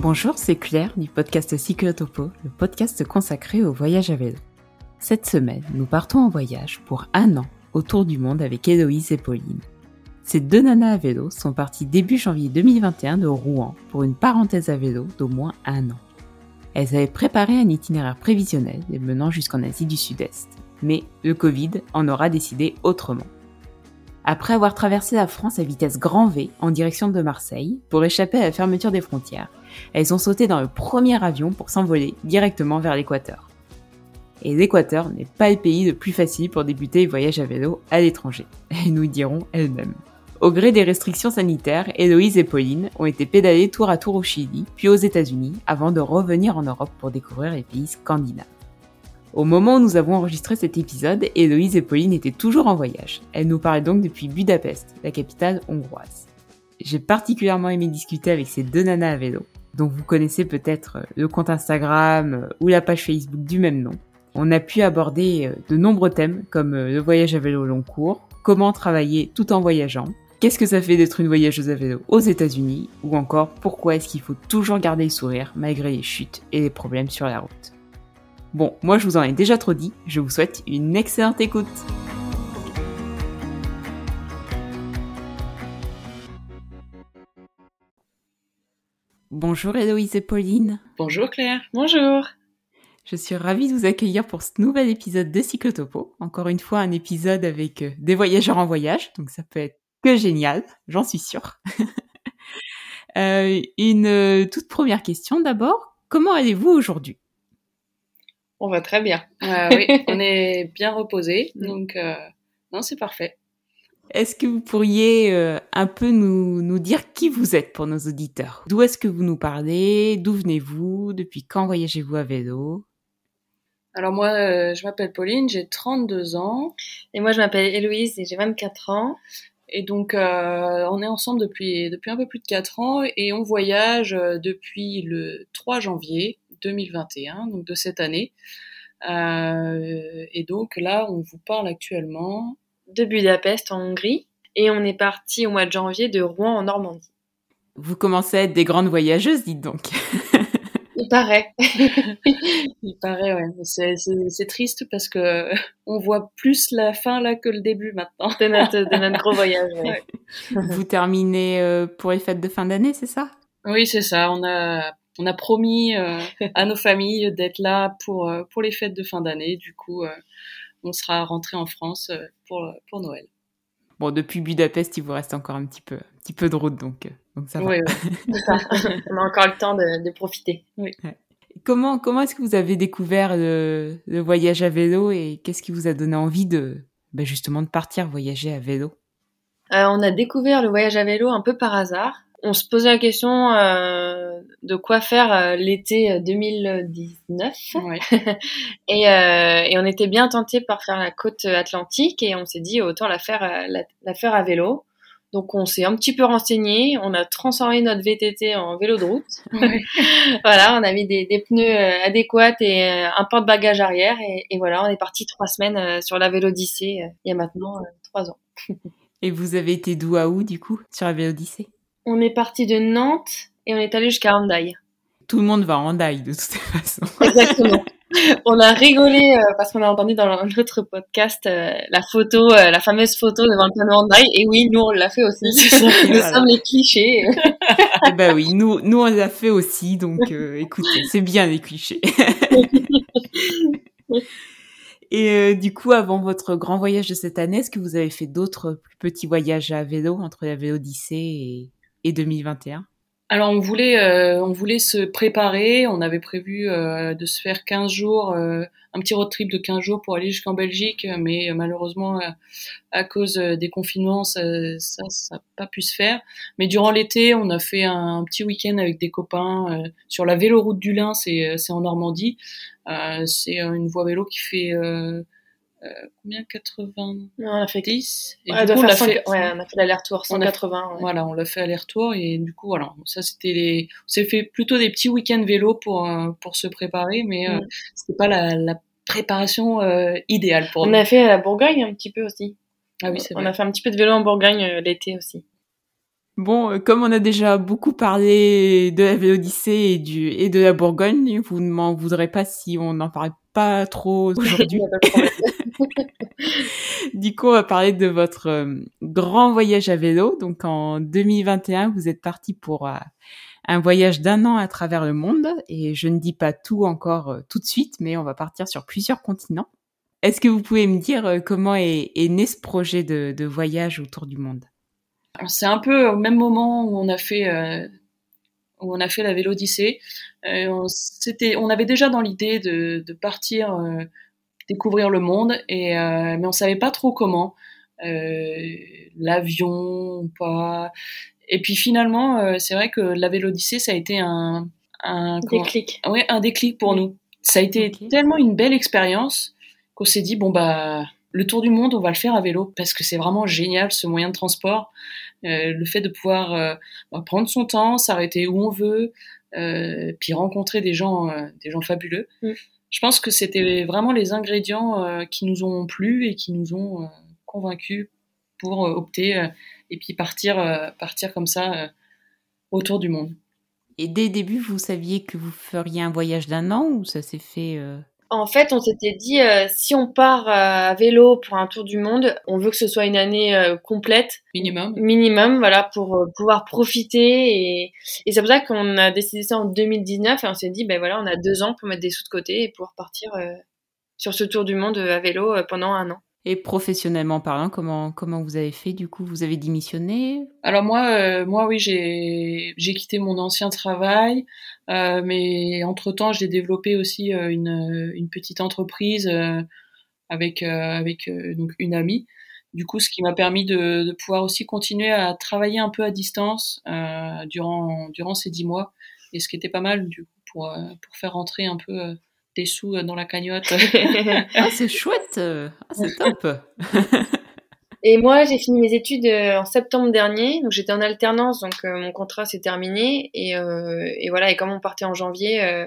Bonjour, c'est Claire du podcast Cyclotopo, le podcast consacré au voyage à vélo. Cette semaine, nous partons en voyage pour un an autour du monde avec Héloïse et Pauline. Ces deux nanas à vélo sont parties début janvier 2021 de Rouen pour une parenthèse à vélo d'au moins un an. Elles avaient préparé un itinéraire prévisionnel les menant jusqu'en Asie du Sud-Est. Mais le Covid en aura décidé autrement. Après avoir traversé la France à vitesse grand V en direction de Marseille pour échapper à la fermeture des frontières, elles ont sauté dans le premier avion pour s'envoler directement vers l'équateur. Et l'équateur n'est pas le pays le plus facile pour débuter le voyage à vélo à l'étranger, elles nous diront elles-mêmes. Au gré des restrictions sanitaires, Héloïse et Pauline ont été pédalées tour à tour au Chili, puis aux États-Unis, avant de revenir en Europe pour découvrir les pays scandinaves. Au moment où nous avons enregistré cet épisode, Héloïse et Pauline étaient toujours en voyage. Elles nous parlaient donc depuis Budapest, la capitale hongroise. J'ai particulièrement aimé discuter avec ces deux nanas à vélo, dont vous connaissez peut-être le compte Instagram ou la page Facebook du même nom. On a pu aborder de nombreux thèmes comme le voyage à vélo long cours, comment travailler tout en voyageant, Qu'est-ce que ça fait d'être une voyageuse à vélo aux États-Unis Ou encore, pourquoi est-ce qu'il faut toujours garder le sourire malgré les chutes et les problèmes sur la route Bon, moi je vous en ai déjà trop dit, je vous souhaite une excellente écoute Bonjour Héloïse et Pauline. Bonjour Claire. Bonjour. Je suis ravie de vous accueillir pour ce nouvel épisode de Cyclotopo. Encore une fois, un épisode avec euh, des voyageurs en voyage, donc ça peut être que génial, j'en suis sûre. euh, une euh, toute première question d'abord, comment allez-vous aujourd'hui? On va très bien. Euh, oui, on est bien reposé, donc euh, non, c'est parfait. Est-ce que vous pourriez euh, un peu nous, nous dire qui vous êtes pour nos auditeurs? D'où est-ce que vous nous parlez? D'où venez-vous? Depuis quand voyagez-vous à vélo? Alors moi, euh, je m'appelle Pauline, j'ai 32 ans. Et moi, je m'appelle Héloïse et j'ai 24 ans. Et donc, euh, on est ensemble depuis, depuis un peu plus de 4 ans et on voyage depuis le 3 janvier 2021, donc de cette année. Euh, et donc là, on vous parle actuellement De Budapest en Hongrie. Et on est parti au mois de janvier de Rouen en Normandie. Vous commencez à être des grandes voyageuses, dites donc. Il paraît. Il paraît, ouais. C'est, triste parce que on voit plus la fin là que le début maintenant. de, notre, de notre gros voyage. ouais. Vous terminez euh, pour les fêtes de fin d'année, c'est ça? Oui, c'est ça. On a, on a promis euh, à nos familles d'être là pour, euh, pour les fêtes de fin d'année. Du coup, euh, on sera rentré en France pour, pour Noël. Bon, depuis Budapest, il vous reste encore un petit peu, un petit peu de route, donc, donc ça va. Oui, oui. C'est ça. on a encore le temps de, de profiter. Comment, comment est-ce que vous avez découvert le, le voyage à vélo et qu'est-ce qui vous a donné envie de, ben justement, de partir voyager à vélo? Euh, on a découvert le voyage à vélo un peu par hasard. On se posait la question euh, de quoi faire euh, l'été 2019 Ouais. et, euh, et on était bien tenté par faire la côte atlantique et on s'est dit autant la faire, euh, la, la faire à vélo. Donc on s'est un petit peu renseigné, on a transformé notre VTT en vélo de route. Ouais. voilà, on a mis des, des pneus euh, adéquats et euh, un porte-bagages arrière et, et voilà, on est parti trois semaines euh, sur la Vélodyssée euh, il y a maintenant euh, trois ans. Et vous avez été d'où à où, du coup, sur la Vélodyssée On est parti de Nantes et on est allé jusqu'à Hendaye. Tout le monde va Daille, de toute façon. Exactement. on a rigolé euh, parce qu'on a entendu dans notre podcast euh, la photo, euh, la fameuse photo devant le Hendaye. Et oui, nous on l'a fait aussi. Nous voilà. sommes les clichés. Eh ben oui, nous, nous on l'a fait aussi, donc écoutez, c'est bien les clichés. Et du coup, avant votre grand voyage de cette année, est-ce que vous avez fait d'autres plus petits voyages à vélo entre la Vélodyssée et, et 2021 Alors on voulait, euh, on voulait se préparer. On avait prévu euh, de se faire 15 jours, euh, un petit road trip de 15 jours pour aller jusqu'en Belgique, mais malheureusement à cause des confinements, ça, ça, n'a pas pu se faire. Mais durant l'été, on a fait un, petit week-end avec des copains sur la véloroute du Lin, c'est, c'est en Normandie. C'est une voie vélo qui fait euh, euh, combien? 80 Non, on a fait 10 et Ouais, du on coup, on l'a fait, ouais, on a fait l'aller-retour On a- 180. ouais. voilà, on l'a fait aller-retour et du coup voilà, ça c'était les, on s'est fait plutôt des petits week-ends vélo pour euh, pour se préparer, mais euh, Mm. c'était pas la, la préparation euh, idéale pour On nous. a fait la Bourgogne un petit peu aussi. Ah oui, c'est on vrai. a fait un petit peu de vélo en Bourgogne euh, l'été aussi. Bon, euh, comme on a déjà beaucoup parlé de la Vélodyssée et, du, et de la Bourgogne, vous ne m'en voudrez pas si on n'en parle pas trop aujourd'hui. du coup, on va parler de votre euh, grand voyage à vélo. Donc, en 2021, vous êtes parti pour euh, un voyage d'un an à travers le monde. Et je ne dis pas tout encore tout de suite, mais on va partir sur plusieurs continents. Est-ce que vous pouvez me dire comment est, est né ce projet de, de voyage autour du monde? C'est un peu au même moment où on a fait euh, où on a fait la Vélodyssée. Euh, on, c'était, on avait déjà dans l'idée de, de partir euh, découvrir le monde, et mais on savait pas trop comment. l'avion, pas. Et puis finalement, c'est vrai que la Vélodyssée, ça a été un, un déclic. ouais, un déclic pour nous. Ça a été tellement une belle expérience qu'on s'est dit bon bah le tour du monde, on va le faire à vélo parce que c'est vraiment génial ce moyen de transport. Euh, le fait de pouvoir euh, bah, prendre son temps, s'arrêter où on veut, euh, puis rencontrer des gens, des gens fabuleux. Mm. Je pense que c'était vraiment les ingrédients qui nous ont plu et qui nous ont convaincus pour opter et puis partir, partir comme ça autour du monde. Et dès le début, vous saviez que vous feriez un voyage d'un an ou ça s'est fait en fait, on s'était dit, euh, si on part euh, à vélo pour un tour du monde, on veut que ce soit une année euh, complète. Minimum. Minimum, voilà, pour pouvoir profiter. Et, et c'est pour ça qu'on a décidé ça en 2019 et on s'est dit, ben voilà, on a deux ans pour mettre des sous de côté et pouvoir partir sur ce tour du monde à vélo pendant un an. Et professionnellement parlant, comment comment vous avez fait du coup? Vous avez démissionné? Alors moi, euh, moi oui, j'ai quitté mon ancien travail, euh, mais entre temps, j'ai développé aussi euh, une une petite entreprise avec avec donc une amie. Du coup, ce qui m'a permis de, de, pouvoir aussi continuer à travailler un peu à distance durant durant ces dix mois, et ce qui était pas mal du coup pour pour faire rentrer un peu des sous euh, dans la cagnotte. ah, c'est chouette, ah, c'est top. Et moi, j'ai fini mes études euh, en septembre dernier, donc j'étais en alternance, donc euh, mon contrat s'est terminé. Et, et, voilà, et comme on partait en janvier,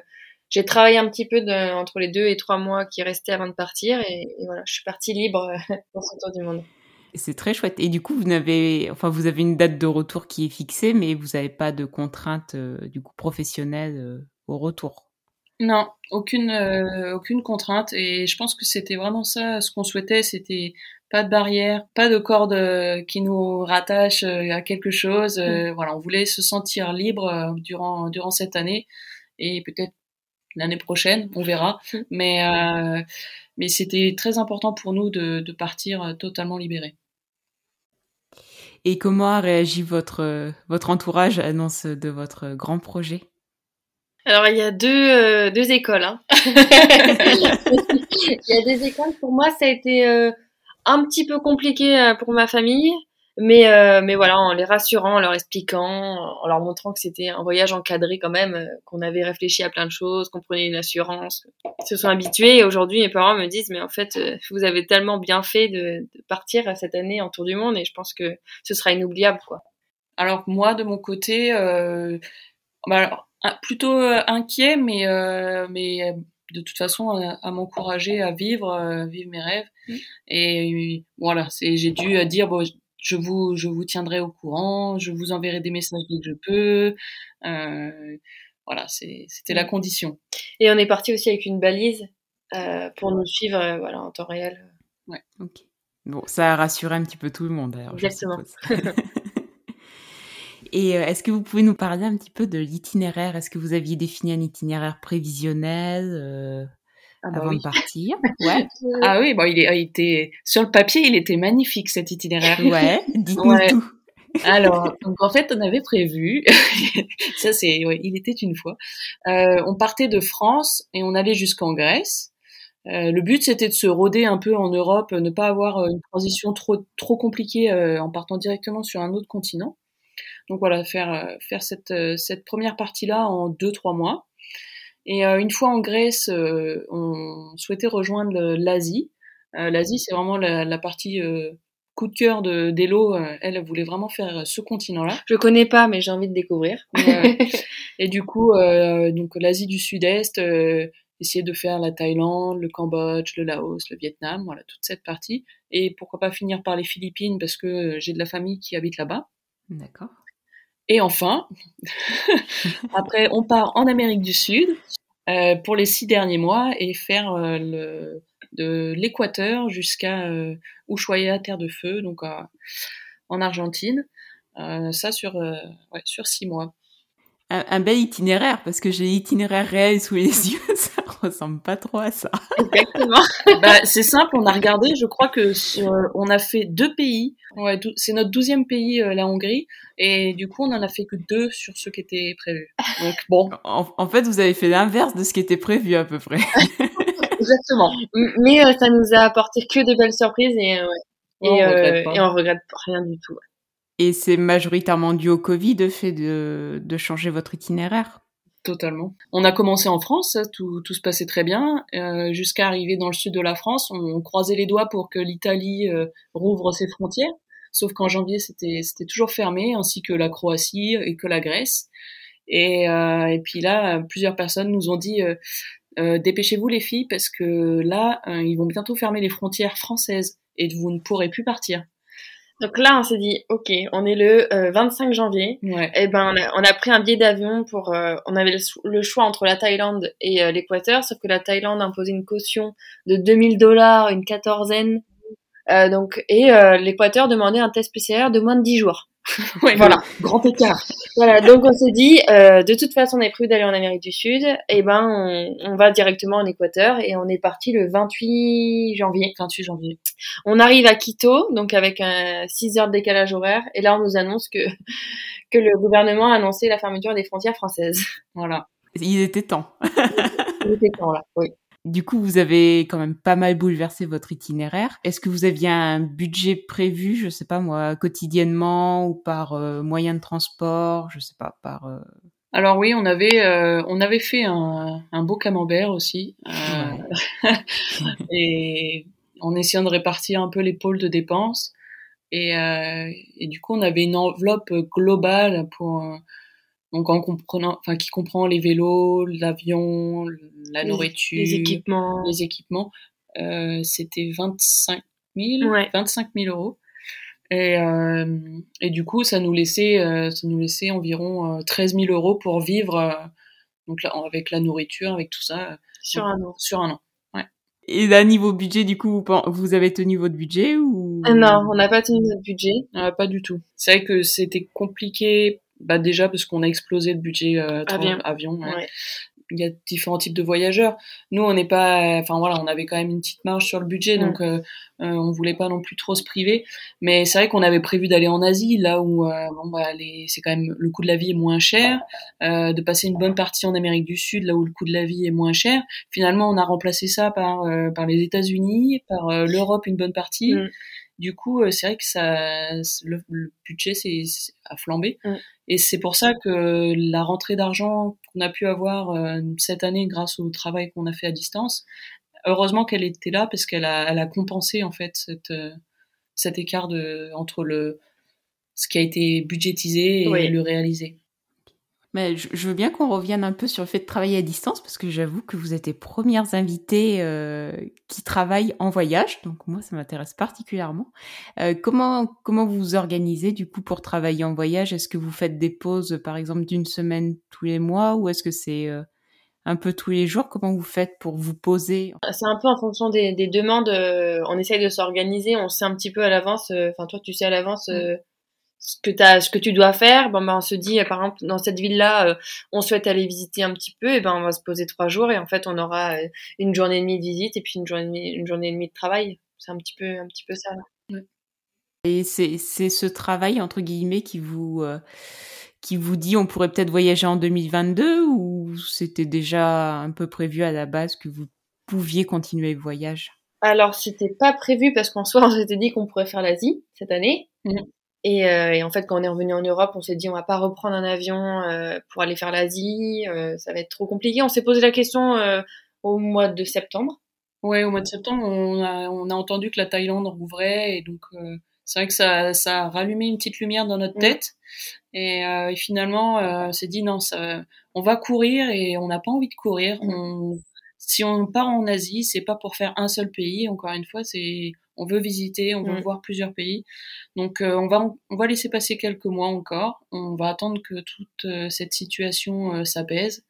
j'ai travaillé un petit peu de, entre les deux et trois mois qui restaient avant de partir. Et, voilà, je suis partie libre pour ce tour du monde. C'est très chouette. Et du coup, vous n'avez, enfin, vous avez une date de retour qui est fixée, mais vous n'avez pas de contraintes du coup professionnelles au retour. Non, aucune euh, aucune contrainte et je pense que c'était vraiment ça ce qu'on souhaitait, c'était pas de barrière, pas de corde euh, qui nous rattache euh, à quelque chose. Mm. Voilà, on voulait se sentir libre durant durant cette année et peut-être l'année prochaine, on verra. Mm. Mais mais c'était très important pour nous de, de partir totalement libérés. Et comment a réagi votre votre entourage à l'annonce de votre grand projet? Alors il y a deux, euh, deux écoles. Hein. il y a des écoles. Pour moi, ça a été euh, un petit peu compliqué euh, pour ma famille, mais mais voilà, en les rassurant, en leur expliquant, en leur montrant que c'était un voyage encadré quand même, qu'on avait réfléchi à plein de choses, qu'on prenait une assurance, ils se sont habitués. Et aujourd'hui, mes parents me disent, mais en fait, vous avez tellement bien fait de, de partir cette année en tour du monde, et je pense que ce sera inoubliable, quoi. Alors moi, de mon côté, bah, alors, plutôt euh, inquiet, mais euh, mais euh, de toute façon à, m'encourager à vivre, vivre mes rêves. Mmh. Et voilà, c'est j'ai dû dire bon, je vous je vous tiendrai au courant, je vous enverrai des messages dès que je peux. Euh, voilà, c'était la mmh. condition. Et on est parti aussi avec une balise euh, pour nous suivre voilà en temps réel. Ouais. Ok. Bon, ça a rassuré un petit peu tout le monde d'ailleurs. Exactement. Et euh, est-ce que vous pouvez nous parler un petit peu de l'itinéraire? Est-ce que vous aviez défini un itinéraire prévisionnel euh, ah bah avant de partir? Ouais. ah oui, bon, il, est, il, était sur le papier, il était magnifique cet itinéraire. Ouais, dites-nous tout. Alors, donc en fait, on avait prévu, ça c'est, ouais, il était une fois, euh, on partait de France et on allait jusqu'en Grèce. Euh, le but c'était de se rôder un peu en Europe, ne pas avoir une transition trop trop compliquée euh, en partant directement sur un autre continent. Donc voilà, faire euh, faire cette euh, cette première partie là en deux trois mois. Et euh, une fois en Grèce, on souhaitait rejoindre l'Asie. L'Asie, c'est vraiment la, partie coup de cœur de d'Elo. elle voulait vraiment faire ce continent-là. Je connais pas, mais j'ai envie de découvrir. et du coup, donc l'Asie du Sud-Est, essayer de faire la Thaïlande, le Cambodge, le Laos, le Vietnam, voilà toute cette partie. Et pourquoi pas finir par les Philippines parce que j'ai de la famille qui habite là-bas. D'accord. Et enfin, après, on part en Amérique du Sud euh, pour les six derniers mois et faire euh, le, de l'Équateur jusqu'à euh, Ushuaia, Terre de Feu, donc en Argentine. ça sur, ouais, sur six mois un, bel itinéraire parce que j'ai l'itinéraire réel sous les yeux, ça ressemble pas trop à ça. Exactement. bah, c'est simple, on a regardé, je crois que on a fait deux pays. Ouais, c'est notre douzième pays, euh, la Hongrie, et du coup on en a fait que deux sur ce qui était prévu. Donc bon. En, fait, vous avez fait l'inverse de ce qui était prévu à peu près. Exactement. Mais euh, ça nous a apporté que de belles surprises et, euh, et, on regrette et on regrette rien du tout. Et c'est majoritairement dû au Covid, fait de, de changer votre itinéraire? Totalement. On a commencé en France, tout, se passait très bien, euh, jusqu'à arriver dans le sud de la France. On, croisait les doigts pour que l'Italie euh, rouvre ses frontières, sauf qu'en janvier c'était toujours fermé, ainsi que la Croatie et que la Grèce. Et, euh, puis là, plusieurs personnes nous ont dit euh, dépêchez-vous les filles parce que là, ils vont bientôt fermer les frontières françaises et vous ne pourrez plus partir. Donc là, on s'est dit, ok, on est le 25 euh, janvier. Et eh ben, on a, pris un billet d'avion pour. Euh, on avait le, choix entre la Thaïlande et euh, l'Équateur, sauf que la Thaïlande imposait une caution de 2000 dollars, une quatorzaine. donc, et l'Équateur demandait un test PCR de moins de 10 jours. voilà, grand écart. Voilà, donc on s'est dit, euh, de toute façon, on est prévu d'aller en Amérique du Sud, et eh ben on, on, va directement en Équateur et on est parti le 28 janvier. 28 janvier. On arrive à Quito, donc avec un 6 heures de décalage horaire, et là on nous annonce que que le gouvernement a annoncé la fermeture des frontières françaises. Voilà. Il était temps. Il était temps là, oui. Du coup, vous avez quand même pas mal bouleversé votre itinéraire. Est-ce que vous aviez un budget prévu, je sais pas moi, quotidiennement ou par euh, moyen de transport, je sais pas, par euh, alors oui, on avait euh, on avait fait un, un beau camembert aussi, et en essayant de répartir un peu les pôles de dépenses. Et, et du coup, on avait une enveloppe globale pour donc en comprenant, enfin qui comprend les vélos, l'avion, la nourriture, les équipements, les équipements. Euh, c'était 25 000, ouais. 25 000 euros. Et, euh, et du coup, ça nous laissait, euh, ça nous laissait environ 13 euh, 000 euros pour vivre, euh, donc là, avec la nourriture, avec tout ça, sur un an. Sur un an. Ouais. Et là, niveau budget, du coup, vous avez tenu votre budget ou? Non, on n'a pas tenu notre budget. pas du tout. C'est vrai que c'était compliqué bah déjà parce qu'on a explosé le budget euh, avion. avion ouais. Il y a différents types de voyageurs. Nous, on n'est pas, enfin voilà, on avait quand même une petite marge sur le budget, mm. donc euh, euh, on voulait pas non plus trop se priver. Mais c'est vrai qu'on avait prévu d'aller en Asie, là où euh, bon bah c'est quand même le coût de la vie est moins cher, euh, de passer une bonne partie en Amérique du Sud, là où le coût de la vie est moins cher. Finalement, on a remplacé ça par par les États-Unis, par l'Europe une bonne partie. Mm. Du coup, c'est vrai que ça, le, budget c'est a flambé. Et c'est pour ça que la rentrée d'argent qu'on a pu avoir euh, cette année grâce au travail qu'on a fait à distance, heureusement qu'elle était là parce qu'elle a, elle a compensé en fait cette, euh, cet écart de, entre le, ce qui a été budgétisé et le réalisé. Mais je, veux bien qu'on revienne un peu sur le fait de travailler à distance parce que j'avoue que vous êtes les premières invitées euh, qui travaillent en voyage, donc moi ça m'intéresse particulièrement. Euh, comment comment vous vous organisez du coup pour travailler en voyage? Est-ce que vous faites des pauses par exemple d'une semaine tous les mois ou est-ce que c'est euh, un peu tous les jours? Comment vous faites pour vous poser? C'est un peu en fonction des, des demandes. on essaye de s'organiser, on sait un petit peu à l'avance. Enfin toi tu sais à l'avance. Mmh ce que as, ce que tu dois faire, bon ben on se dit par exemple dans cette ville-là, euh, on souhaite aller visiter un petit peu, et ben on va se poser trois jours et en fait on aura euh, une journée et demie de visite et puis une journée une journée et demie de travail. C'est un petit peu un petit peu ça. Là. Et c'est c'est ce travail entre guillemets qui vous euh, qui vous dit on pourrait peut-être voyager en 2022 ou c'était déjà un peu prévu à la base que vous pouviez continuer le voyage? Alors c'était pas prévu parce qu'en soi on s'était dit qu'on pourrait faire l'Asie cette année. Mmh. Et, euh, et, en fait, quand on est revenu en Europe, on s'est dit on va pas reprendre un avion euh, pour aller faire l'Asie, euh, ça va être trop compliqué. On s'est posé la question euh, au mois de septembre. Ouais, au mois de septembre, on a, on a entendu que la Thaïlande rouvrait et donc euh, c'est vrai que ça, ça a rallumé une petite lumière dans notre tête. Et, et, finalement, on s'est dit non, ça, on va courir et on n'a pas envie de courir. On, si on part en Asie, c'est pas pour faire un seul pays. Encore une fois, c'est on veut visiter, on veut Mm. voir plusieurs pays. Donc euh, on va on va laisser passer quelques mois encore. On va attendre que toute euh, cette situation euh, s'apaise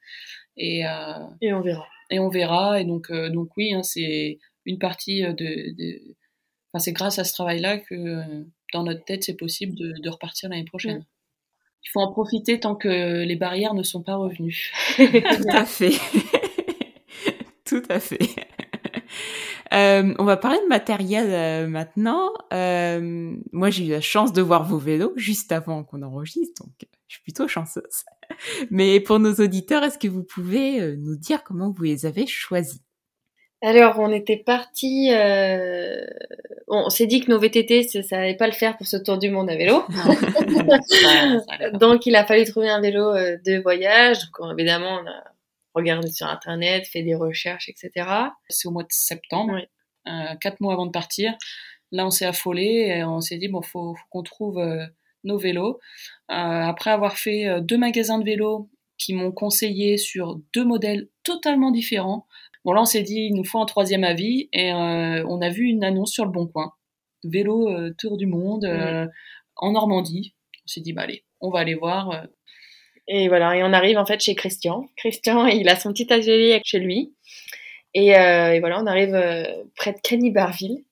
et euh, Et on verra. et on verra. Et donc euh, donc oui, hein, c'est une partie de, de... Enfin, c'est grâce à ce travail-là que dans notre tête c'est possible de, de repartir l'année prochaine. Mm. Il faut en profiter tant que les barrières ne sont pas revenues. Tout à fait. Tout à fait. Euh, on va parler de matériel euh, maintenant. Euh, moi, j'ai eu la chance de voir vos vélos juste avant qu'on enregistre, donc je suis plutôt chanceuse. Mais pour nos auditeurs, est-ce que vous pouvez euh, nous dire comment vous les avez choisis? Alors, on était parti. Euh... On s'est dit que nos VTT, ça, ça allait pas le faire pour ce tour du monde à vélo. Pas. Donc, il a fallu trouver un vélo euh, de voyage. Donc, évidemment, on a regardé sur Internet, fait des recherches, etc. c'est au mois de septembre, Oui. euh, quatre mois avant de partir. Là, on s'est affolé et on s'est dit bon, faut, faut qu'on trouve euh, nos vélos. Euh, après avoir fait deux magasins de vélos qui m'ont conseillé sur deux modèles totalement différents. Bon, là, on s'est dit il nous faut un troisième avis et on a vu une annonce sur le Bon Coin, vélo tour du monde en Normandie. On s'est dit bah allez, on va aller voir. Et voilà, et on arrive en fait chez Christian. Christian, il a son petit atelier chez lui. Et, euh, et voilà, on arrive euh, près de Canibarville,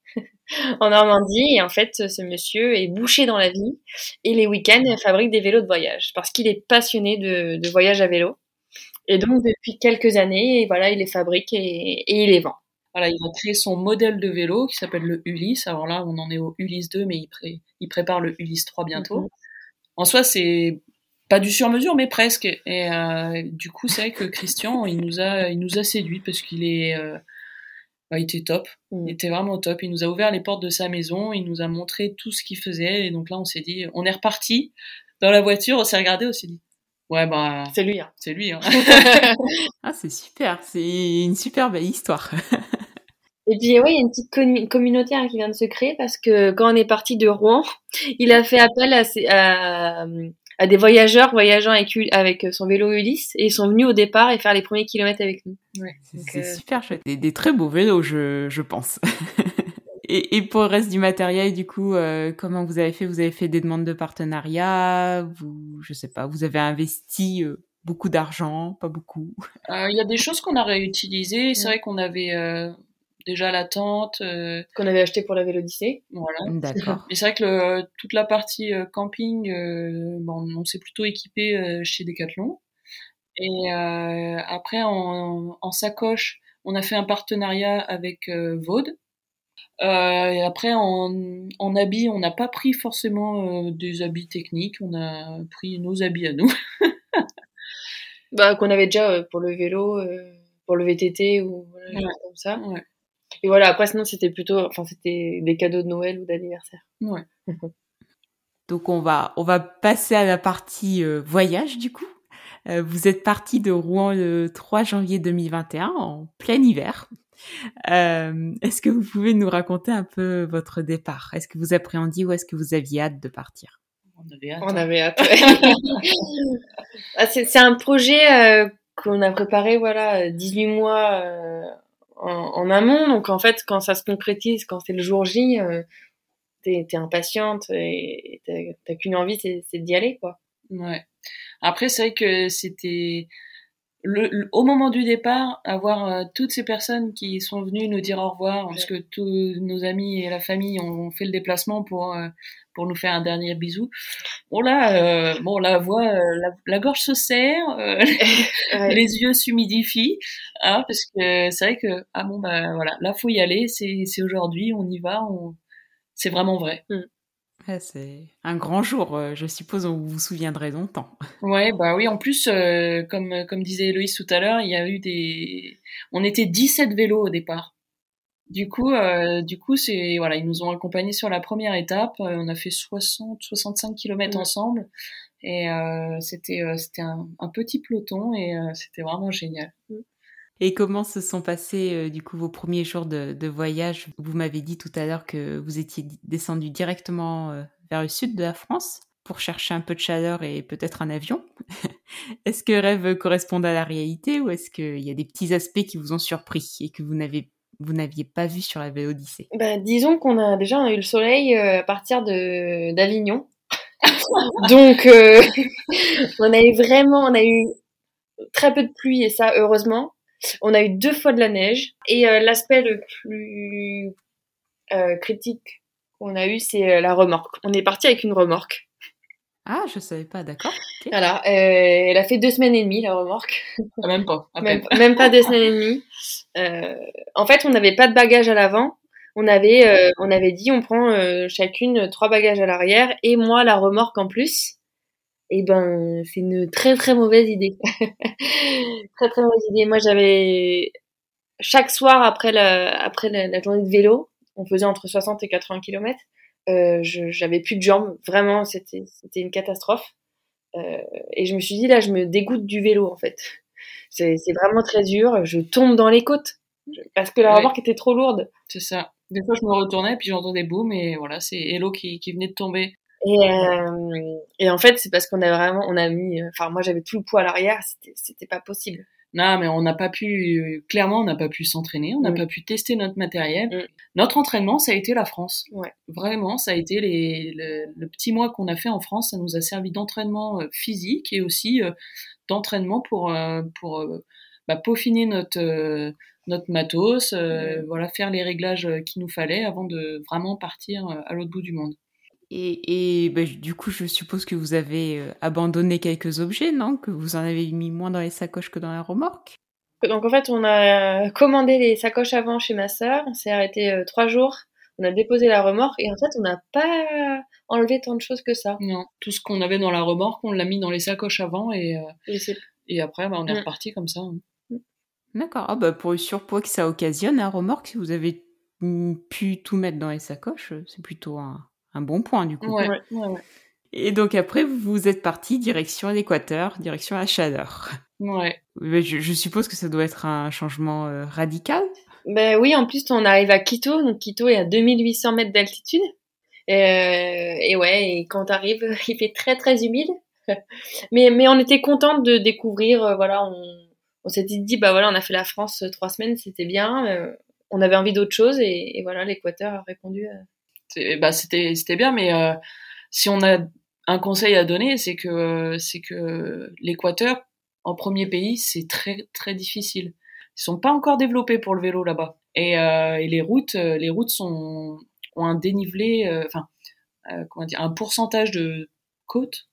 en Normandie. Et en fait, ce monsieur est bouché dans la vie. Et les week-ends, il fabrique des vélos de voyage parce qu'il est passionné de, de voyage à vélo. Et donc, depuis quelques années, voilà, il les fabrique et, et il les vend. Voilà, il a créé son modèle de vélo qui s'appelle le Ulysse. Alors là, on en est au Ulysse 2, mais il, pré- il prépare le Ulysse 3 bientôt. Mhm. En soi, c'est pas du sur-mesure, mais presque. Et euh, du coup, c'est vrai que Christian, il nous a, il nous a séduit parce qu'il est, euh, bah, il était top. Mhm. Il était vraiment top. Il nous a ouvert les portes de sa maison. Il nous a montré tout ce qu'il faisait. Et donc là, on s'est dit, on est reparti dans la voiture. On s'est regardé. On s'est dit, ouais, bah, C'est lui. Hein. c'est lui. Hein. Ah, c'est super. C'est une super belle histoire. Et puis, oui, il y a une petite commu- communauté hein, qui vient de se créer parce que quand on est parti de Rouen, il a fait appel à, ses- à, à des voyageurs voyageant avec, avec son vélo Ulysse et ils sont venus au départ et faire les premiers kilomètres avec nous. C'est euh, super chouette. Des, des très beaux vélos, je, je pense. et, et pour le reste du matériel, du coup, euh, comment vous avez fait? Vous avez fait des demandes de partenariat? Vous, je sais pas, vous avez investi euh, beaucoup d'argent, pas beaucoup Euh, Il y a des choses qu'on a réutilisées. C'est vrai qu'on avait euh, déjà la tente. euh, Qu'on avait acheté pour la Vélodyssée. voilà. D'accord. Et c'est vrai que le, toute la partie euh, camping, euh, bon, on s'est plutôt équipé euh, chez Decathlon. Et euh, après, en, en sacoche, on a fait un partenariat avec euh, Vaud. Euh, et après, en, en habits, on n'a pas pris forcément euh, des habits techniques, on a pris nos habits à nous. Bah, qu'on avait déjà euh, pour le vélo, euh, pour le VTT ou voilà, Ouais. comme ça. Ouais. Et voilà, après, sinon, c'était plutôt, enfin, c'était des cadeaux de Noël ou d'anniversaire. Ouais. Donc on va on va passer à la partie euh, voyage du coup. Euh, vous êtes parti de Rouen le 3 janvier 2021 en plein hiver. Euh, est-ce que vous pouvez nous raconter un peu votre départ? Est-ce que vous appréhendiez ou est-ce que vous aviez hâte de partir? On avait hâte. On avait hâte. Ah, c'est c'est un projet euh, qu'on a préparé, voilà, 18 mois euh, en, en amont. Donc, en fait, quand ça se concrétise, quand c'est le jour J, euh, t'es t'es impatiente et t'as qu'une envie, c'est d'y aller, quoi. Ouais. Après, c'est vrai que c'était le, le- au moment du départ, avoir euh, toutes ces personnes qui sont venues nous dire au revoir, parce que tous nos amis et la famille ont fait le déplacement pour euh, pour nous faire un dernier bisou. Bon là, euh, bon la voix, euh, la, la gorge se serre, euh, Ouais. les yeux s'humidifient, hein, parce que c'est vrai que ah bon bah voilà, là faut y aller, c'est c'est aujourd'hui, on y va, on c'est vraiment vrai. Ouais, C'est un grand jour, je suppose, on vous vous souviendrez longtemps. Ouais, bah oui, en plus, euh, comme, comme disait Héloïse tout à l'heure, il y a eu des... On était 17 vélos au départ. Du coup, euh, du coup, c'est voilà, ils nous ont accompagnés sur la première étape. Euh, on a fait 60, 65 kilomètres Ouais. ensemble, et euh, c'était euh, c'était un, un petit peloton et euh, c'était vraiment génial. Et comment se sont passés euh, du coup vos premiers jours de, de voyage? Vous m'avez dit tout à l'heure que vous étiez descendu directement vers le sud de la France pour chercher un peu de chaleur et peut-être un avion. est-ce que rêve correspond à la réalité ou est-ce qu'il y a des petits aspects qui vous ont surpris et que vous n'avez vous n'aviez pas vu sur la Vélodyssée bah, Disons qu'on a déjà on a eu le soleil à partir de d'Avignon. Donc, euh, on a eu vraiment, on a eu très peu de pluie et ça, heureusement. On a eu deux fois de la neige et euh, l'aspect le plus euh, critique qu'on a eu, c'est la remorque. On est parti avec une remorque. Ah, je savais pas, d'accord. Voilà, elle a fait deux semaines et demie la remorque. Ah, même pas. Même, même, pas deux semaines et demie. en fait, on n'avait pas de bagages à l'avant on avait, euh, on avait dit on prend euh, chacune trois bagages à l'arrière et moi la remorque en plus. Et eh ben, c'est une très très mauvaise idée. très très mauvaise idée. Moi, j'avais chaque soir après la après la, journée de vélo, on faisait entre 60 et 80 km. Euh, j'avais plus de jambes, vraiment, c'était une catastrophe. Euh, et je me suis dit là, je me dégoûte du vélo en fait. C'est vraiment très dur. Je tombe dans les côtes parce que la remorque était trop lourde. C'est ça. Des fois, je me retournais, puis j'entendais boum, et voilà, c'est Hello qui, qui venait de tomber. Et, euh, et en fait, c'est parce qu'on a vraiment, on a mis, enfin, moi j'avais tout le poids à l'arrière, c'était pas possible. Non, mais on n'a pas pu, clairement, on n'a pas pu s'entraîner, on n'a pas pu tester notre matériel. Mm. Notre entraînement, ça a été la France. Ouais. Vraiment, ça a été les, le, petit mois qu'on a fait en France, ça nous a servi d'entraînement euh, physique et aussi euh, d'entraînement pour, euh, pour bah, peaufiner notre notre matos, euh, voilà, faire les réglages qu'il nous fallait avant de vraiment partir à l'autre bout du monde. Et, bah, du coup, je suppose que vous avez abandonné quelques objets, non? Que vous en avez mis moins dans les sacoches que dans la remorque? Donc en fait, on a commandé les sacoches avant chez ma sœur, on s'est arrêté trois jours, on a déposé la remorque et en fait, on n'a pas enlevé tant de choses que ça. Non, tout ce qu'on avait dans la remorque, on l'a mis dans les sacoches avant et, et, après, bah, on est mm. reparti comme ça. Hein. D'accord. Ah bah pour le surpoids que ça occasionne, un remorque, si vous avez pu tout mettre dans les sacoches, c'est plutôt un, bon point du coup. Ouais, ouais, ouais. Et donc après, vous êtes parti direction l'équateur, direction la chaleur. Ouais. Je, suppose que ça doit être un changement euh, radical. Ben oui, en plus on arrive à Quito, donc Quito est à 2800 mètres d'altitude. Euh, et ouais, et quand arrive, il fait très très humide. mais mais on était contente de découvrir, euh, voilà, on on s'était dit bah voilà on a fait la France trois semaines c'était bien euh, on avait envie d'autre chose et, voilà l'Équateur a répondu euh. bah c'était c'était bien mais si on a un conseil à donner c'est que l'Équateur en premier pays c'est très difficile ils sont pas encore développés pour le vélo là-bas et, et, les routes les routes sont ont un dénivelé enfin comment dire un pourcentage de côte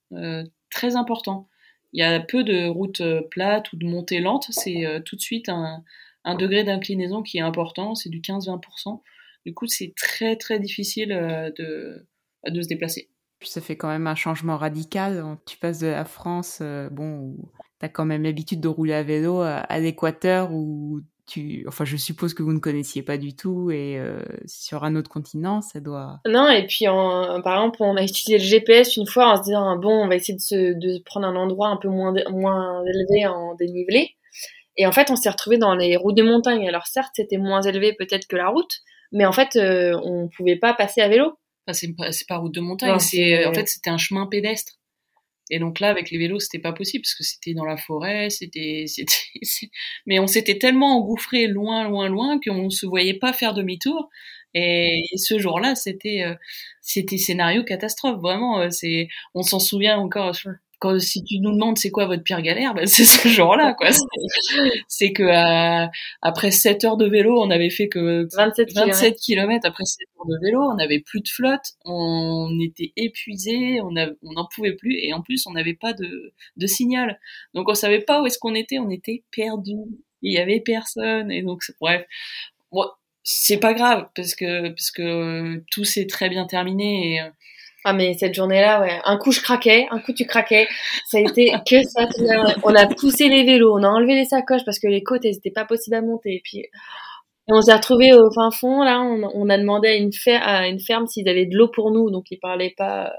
très important il y a peu de routes euh, plates ou de montées lentes, c'est euh, tout de suite un, degré d'inclinaison qui est important, c'est du 15-20%. Du coup, c'est très très difficile euh, de, de se déplacer. Puis ça fait quand même un changement radical. Tu passes de la France, bon, où tu as quand même l'habitude de rouler à vélo, à l'Équateur, où enfin, je suppose que vous ne connaissiez pas du tout et euh, sur un autre continent, ça doit. Non, et puis en, par exemple, on a utilisé le GPS une fois en se disant bon, on va essayer de, se, de prendre un endroit un peu moins moins élevé en dénivelé. Et en fait, on s'est retrouvé dans les routes de montagne. Alors certes, c'était moins élevé peut-être que la route, mais en fait, euh, on pouvait pas passer à vélo. Enfin, c'est pas, pas route de montagne, c'est en fait c'était un chemin pédestre. Et donc là, avec les vélos, c'était pas possible parce que c'était dans la forêt, c'était, c'était, mais on s'était tellement engouffré loin, loin, loin qu'on se voyait pas faire demi-tour. Et, ce jour-là, c'était, euh, c'était scénario catastrophe. Vraiment, euh, c'est, on s'en souvient encore quand si tu nous demandes c'est quoi votre pire galère, ben c'est ce jour-là quoi. C'est que euh, après 7 heures de vélo, on avait fait que 27, 27 km après 7 heures de vélo, on n'avait plus de flotte, on était épuisé, on on n'en pouvait plus et en plus on n'avait pas de de signal. Donc on savait pas où est-ce qu'on était, on était perdu. Il y avait personne et donc bref. Bon, c'est pas grave parce que parce que tout s'est très bien terminé et ah mais cette journée-là, ouais, un coup je craquais, un coup tu craquais. Ça a été que ça. On a poussé les vélos, on a enlevé les sacoches parce que les côtes elles étaient pas possibles à monter. Et puis on s'est retrouvé au fin fond. Là, on, a demandé à une, à une ferme avaient de l'eau pour nous, donc ils parlaient pas euh,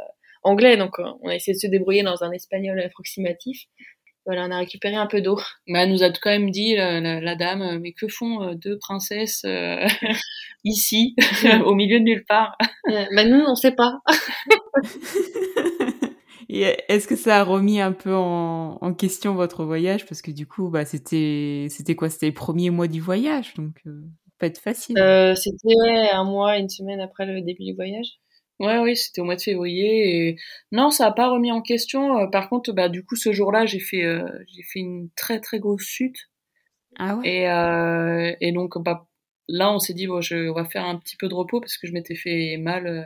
anglais, donc euh, on a essayé de se débrouiller dans un espagnol approximatif voilà, on a récupéré un peu d'eau. Mais elle nous a quand même dit, la, dame, euh, mais que font euh, deux princesses euh, ici, au milieu de nulle part? Mais nous, on ne sait pas. Et est-ce que ça a remis un peu en, question votre voyage? Parce que du coup, bah, c'était, c'était quoi? C'était les premiers mois du voyage, donc. peut être facile. Euh, c'était ouais, un mois, une semaine après le début du voyage. Ouais, oui, c'était au mois de février. Et... Non, ça a pas remis en question. Euh, par contre, bah, du coup, ce jour-là, j'ai fait, euh, j'ai fait une très très grosse chute. Ah ouais. Et, euh, et donc, bah, là, on s'est dit, bon, je, on va faire un petit peu de repos parce que je m'étais fait mal, euh,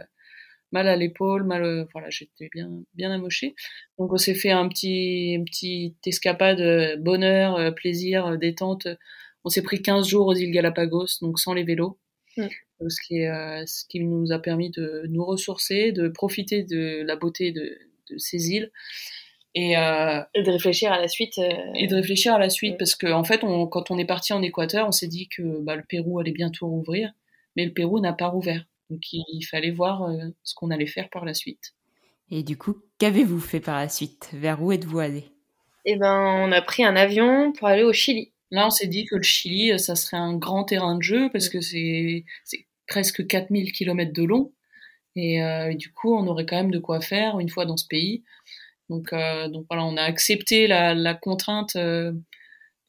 mal à l'épaule, mal, euh, voilà, j'étais bien, bien amochée. Donc, on s'est fait un petit, une petite escapade, euh, bonheur, euh, plaisir, euh, détente. On s'est pris 15 jours aux îles Galapagos, donc sans les vélos. Mm. Euh, Ce qui, est, euh, ce qui nous a permis de nous ressourcer, de profiter de la beauté de, de ces îles et, euh, Et de réfléchir à la suite. euh, et de réfléchir à la suite parce que en fait on, quand on est parti en Équateur on s'est dit que bah, le Pérou allait bientôt rouvrir mais le Pérou n'a pas rouvert donc il, il fallait voir euh, ce qu'on allait faire par la suite Et du coup, qu'avez-vous fait par la suite? Vers où êtes-vous allé? Et ben, on a pris un avion pour aller au Chili. là on s'est dit que le Chili ça serait un grand terrain de jeu parce Mm. que c'est presque 4000 km de long et, euh, et du coup on aurait quand même de quoi faire une fois dans ce pays donc euh, donc voilà on a accepté la, la contrainte euh,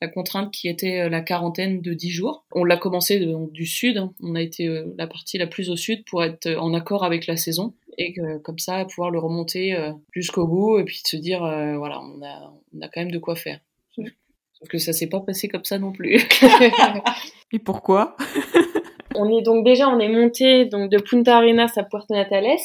la contrainte qui était la quarantaine de 10 jours. On l'a commencé de- donc, du sud, hein. on a été la partie la plus au sud pour être en accord avec la saison et comme ça pouvoir le remonter jusqu'au bout et puis de se dire voilà on a on a quand même de quoi faire. Sauf, sauf que ça s'est pas passé comme ça non plus. Et pourquoi? On est donc déjà, on est monté donc de Punta Arenas à Puerto Natales.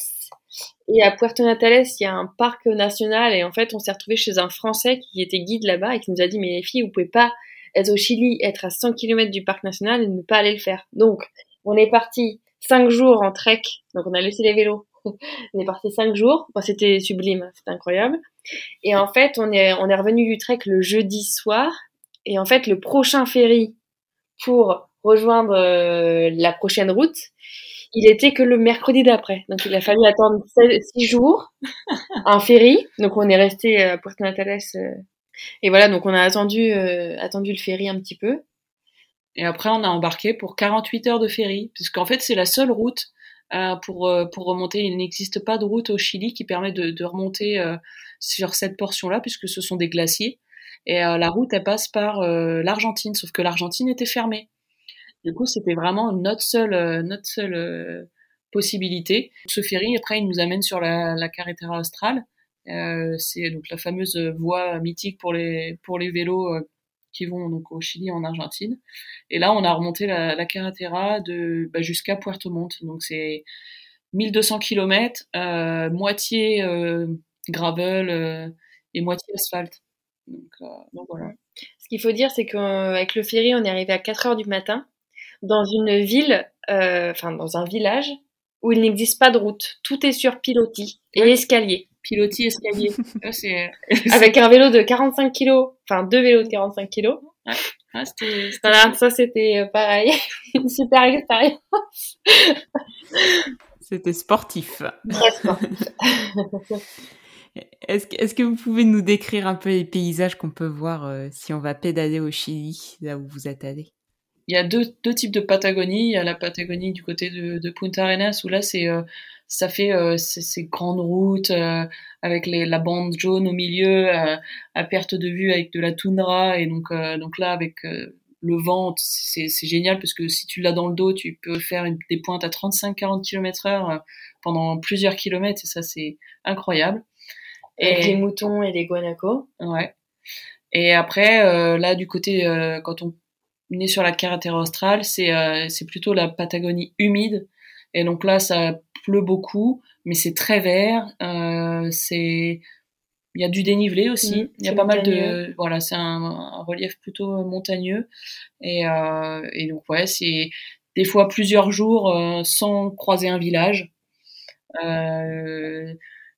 Et à Puerto Natales, il y a un parc national et en fait, on s'est retrouvé chez un Français qui était guide là-bas et qui nous a dit mais les filles, vous pouvez pas être au Chili, être à 100 km du parc national et ne pas aller le faire. Donc, on est parti cinq jours en trek. Donc, on a laissé les vélos. on est parti cinq jours. Bon, c'était sublime, c'était incroyable. Et en fait, on est on est revenu du trek le jeudi soir. Et en fait, le prochain ferry pour rejoindre euh, la prochaine route, il était que le mercredi d'après. Donc il a fallu attendre six- jours, un ferry. Donc on est resté à Puerto Natales. euh, et voilà, donc on a attendu, euh, attendu le ferry un petit peu. Et après, on a embarqué pour 48 heures de ferry, puisqu'en fait, c'est la seule route euh, pour, euh, pour remonter. Il n'existe pas de route au Chili qui permet de, de remonter euh, sur cette portion-là, puisque ce sont des glaciers. Et euh, la route, elle passe par euh, l'Argentine, sauf que l'Argentine était fermée. Du coup, c'était vraiment notre seule, euh, notre seule euh, possibilité. Ce ferry, après, il nous amène sur la, carretera austral. Euh, c'est donc la fameuse voie mythique pour les, pour les vélos euh, qui vont donc au Chili en Argentine. Et là, on a remonté la, carretera bah, jusqu'à Puerto Montt. Donc c'est 1200 km, moitié gravel et moitié asphalte. Donc, donc voilà. Ce qu'il faut dire, c'est qu'avec le ferry, on est arrivé à 4 heures du matin dans une ville, euh, enfin dans un village où il n'existe pas de route. Tout est sur pilotis et Ouais. escalier. Pilotis escalier. C'est Avec un vélo de 45 kilos, enfin deux vélos de 45 kilos. ah, c'était- c'était Voilà, ça c'était euh, pareil. Une super expérience. C'était sportif. Très sport. Est-ce que, est-ce que vous pouvez nous décrire un peu les paysages qu'on peut voir euh, si on va pédaler au Chili, là où vous êtes allé? Il y a deux, deux types de Patagonie. Il y a la Patagonie du côté de, de Punta Arenas où là c'est euh, ça fait euh, ces, ces grandes routes euh, avec les, la bande jaune au milieu euh, à perte de vue avec de la toundra et donc euh, donc là avec euh, le vent c'est génial parce que si tu l'as dans le dos tu peux faire une, des pointes à 35-40 km heure pendant plusieurs kilomètres et ça c'est incroyable. Avec les moutons et les guanacos. Ouais. Et après, euh, là, du côté, euh, quand on est sur la carretera australe, c'est euh, c'est plutôt la Patagonie humide. Et donc là, ça pleut beaucoup, mais c'est très vert. Euh, c'est il y a du dénivelé aussi. Mmh, il y a pas mal de voilà, c'est un, un relief plutôt montagneux. Et, euh, et donc ouais, c'est des fois plusieurs jours euh, sans croiser un village. Euh,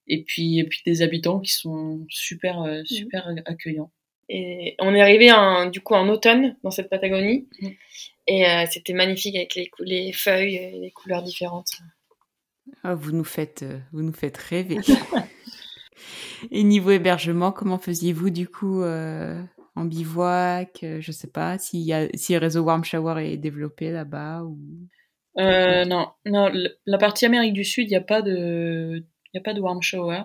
et puis et puis des habitants qui sont super euh, super accueillants. Et on est arrivé en, du coup en automne dans cette Patagonie. Mm. Et euh, c'était magnifique avec les, feuilles et les couleurs différentes. Ah, vous nous faites, euh, vous nous faites rêver. Et niveau hébergement, comment faisiez-vous du coup euh, en bivouac euh, Je sais pas s'il y a, si le réseau Warm Shower est développé là-bas ou? Euh, non, non, la partie Amérique du Sud, il n'y a pas de, y a pas de warm shower.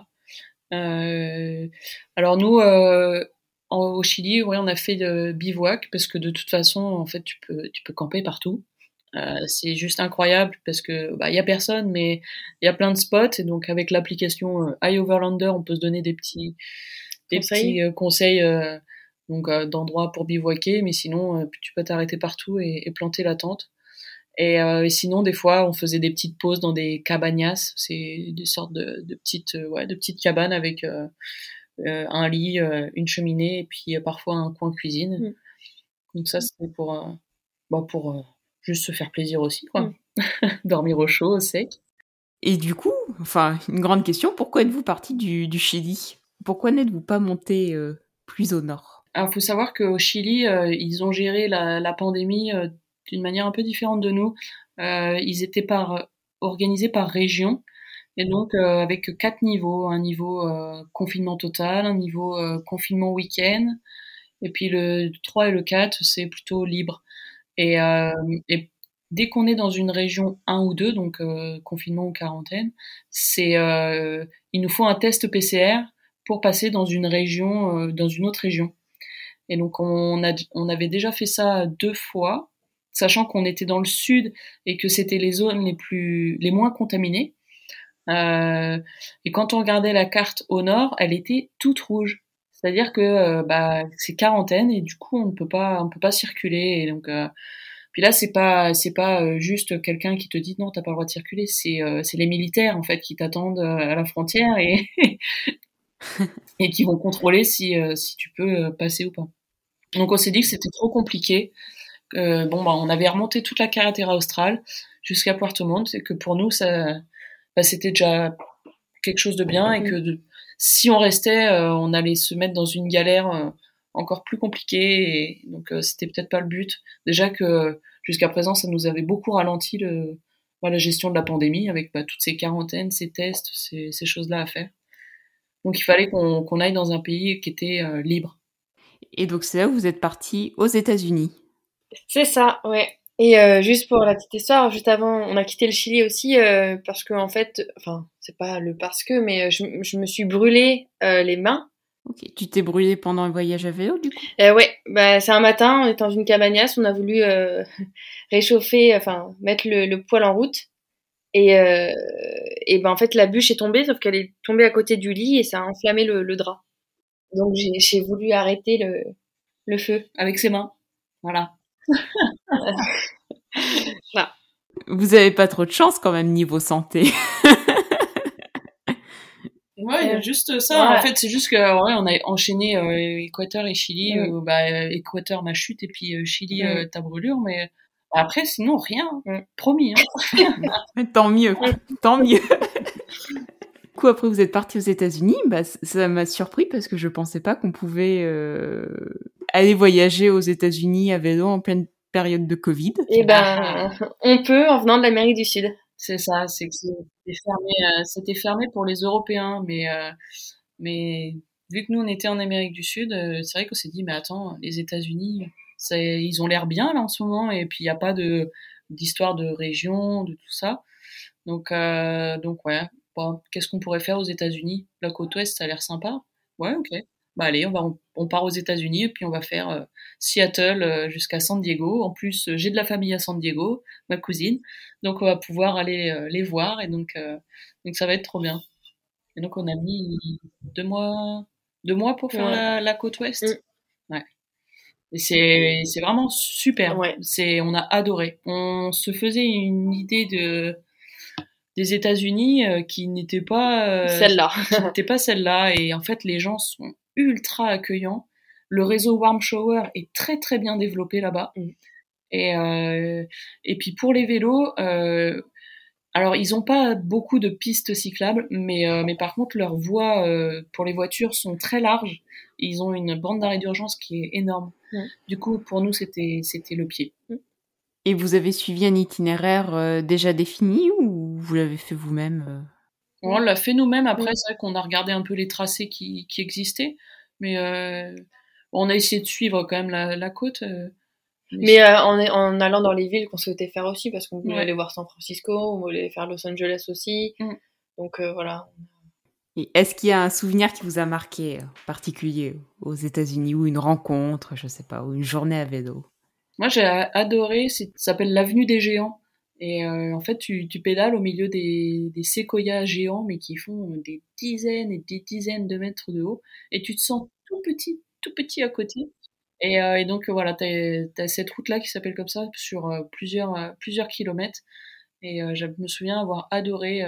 Euh, alors nous, euh, en- au Chili, ouais, on a fait de bivouac parce que de toute façon, en fait, tu peux, tu peux camper partout. c'est juste incroyable parce que bah il y a personne mais il y a plein de spots et donc avec l'application iOverlander on peut se donner des petits des petits conseils donc d'endroits pour bivouaquer mais sinon tu peux t'arrêter partout et, et, planter la tente. Et, et, sinon des fois on faisait des petites pauses dans des cabanas. C'est des sortes de, de petites ouais de petites cabanes avec euh, un lit, euh, une cheminée et puis euh, parfois un coin cuisine. Mm. Donc ça, c'est pour, bah, pour juste se faire plaisir aussi, quoi. Mm. Dormir au chaud, au sec. Et du coup, enfin, une grande question, pourquoi êtes-vous parti du, du Chili? Pourquoi n'êtes-vous pas monté plus au nord? Alors, il faut savoir qu'au Chili, ils ont géré la, la pandémie d'une manière un peu différente de nous. ils étaient par, organisés par région. Et donc euh, avec quatre niveaux, un niveau euh, confinement total, un niveau euh, confinement week-end, et puis le 3 et le 4, c'est plutôt libre. Et, et dès qu'on est dans une région 1 ou 2, donc confinement ou quarantaine, c'est il nous faut un test PCR pour passer dans une région, dans une autre région. Et donc on, a, on avait déjà fait ça deux fois, sachant qu'on était dans le sud et que c'était les zones les plus, les moins contaminées. Euh, et quand on regardait la carte au nord, elle était toute rouge. C'est-à-dire que euh, bah, c'est quarantaine et du coup on ne peut pas on peut pas circuler. Et donc euh, puis là c'est pas c'est pas juste quelqu'un qui te dit non t'as pas le droit de circuler. C'est c'est les militaires en fait qui t'attendent à la frontière et et qui vont contrôler si si tu peux passer ou pas. Donc on s'est dit que c'était trop compliqué. bon bah on avait remonté toute la carretera australe jusqu'à Puerto Montt et que pour nous ça bah, c'était déjà quelque chose de bien et que si on restait, euh, on allait se mettre dans une galère euh, encore plus compliquée. Et donc euh, c'était peut-être pas le but. Déjà que jusqu'à présent, ça nous avait beaucoup ralenti le, la gestion de la pandémie avec bah, toutes ces quarantaines, ces tests, ces, ces choses-là à faire. Donc il fallait qu'on aille dans un pays qui était libre. Et donc c'est là où vous êtes parti aux États-Unis. C'est ça, ouais. Et euh, juste pour la petite histoire, juste avant, on a quitté le Chili aussi euh, parce que en fait, enfin, c'est pas le parce que, mais euh, je, je me suis brûlé euh, les mains. Ok, tu t'es brûlé pendant un voyage à vélo du coup? Euh, Ouais, bah c'est un matin, on est dans une cabanasse, on a voulu réchauffer, enfin mettre le, le, poêle en route, et et ben en fait la bûche est tombée, sauf qu'elle est tombée à côté du lit et ça a enflammé le, le drap. Donc j'ai voulu arrêter le le feu avec ses mains, voilà. Vous avez pas trop de chance quand même niveau santé. Ouais, il y a juste ça. En fait, c'est juste que ouais, on a enchaîné euh, Équateur et Chili. Mm. bah, Équateur ma chute et puis euh, Chili mm. euh, ta brûlure, mais après sinon rien. Mm. Promis. Hein. tant mieux, tant mieux. du coup, après vous êtes parti aux États-Unis, bah, ça m'a surpris parce que je pensais pas qu'on pouvait euh, aller voyager aux États-Unis à vélo en pleine période de Covid Eh ben, on peut en venant de l'Amérique du Sud. C'est ça, c'est que c'était fermé, euh, c'était fermé pour les Européens, mais euh, mais vu que nous on était en Amérique du Sud, euh, c'est vrai qu'on s'est dit mais attends, les États-Unis, ils ont l'air bien là en ce moment, et puis il n'y a pas de d'histoire de région, de tout ça. Donc donc ouais, bon, qu'est-ce qu'on pourrait faire aux États-Unis? La côte ouest, ça a l'air sympa. Ouais, ok bah allez, on va on part aux États-Unis et puis on va faire euh, Seattle euh, jusqu'à San Diego. En plus, euh, j'ai de la famille à San Diego, ma cousine, donc on va pouvoir aller les voir et donc donc ça va être trop bien. Et donc on a mis deux mois deux mois pour faire la, la, côte ouest. Mm. Ouais. Et c'est c'est vraiment super. Ouais. C'est on a adoré. On se faisait une idée de des États-Unis qui n'était pas celle-là. n'était pas celle-là et en fait les gens sont ultra accueillant. Le réseau Warm Shower est très très bien développé là-bas. Mm. Et, euh, et puis pour les vélos, euh, alors ils n'ont pas beaucoup de pistes cyclables, mais, euh, mais par contre leurs voies pour les voitures sont très larges. Ils ont une bande d'arrêt d'urgence qui est énorme. Mm. Du coup, pour nous, c'était le pied. Mm. Et vous avez suivi un itinéraire déjà défini ou vous l'avez fait vous-même on l'a fait nous-mêmes. Après, c'est vrai qu'on a regardé un peu les tracés qui, qui existaient, mais euh, on a essayé de suivre quand même la, la côte. Euh, mais euh, en, en, allant dans les villes qu'on souhaitait faire aussi, parce qu'on voulait aller voir San Francisco, on voulait faire Los Angeles aussi. Mm. Donc voilà. est-ce qu'il y a un souvenir qui vous a marqué particulier aux États-Unis ou une rencontre, je sais pas, ou une journée à vélo? Moi, j'ai adoré, ça s'appelle l'avenue des géants. Et euh, en fait, tu, tu, pédales au milieu des, des séquoias géants, mais qui font des dizaines et des dizaines de mètres de haut. Et tu te sens tout petit, tout petit à côté. Et, euh, et donc, voilà, tu as, cette route-là qui s'appelle comme ça sur euh, plusieurs, euh, plusieurs kilomètres. Et euh, je me souviens avoir adoré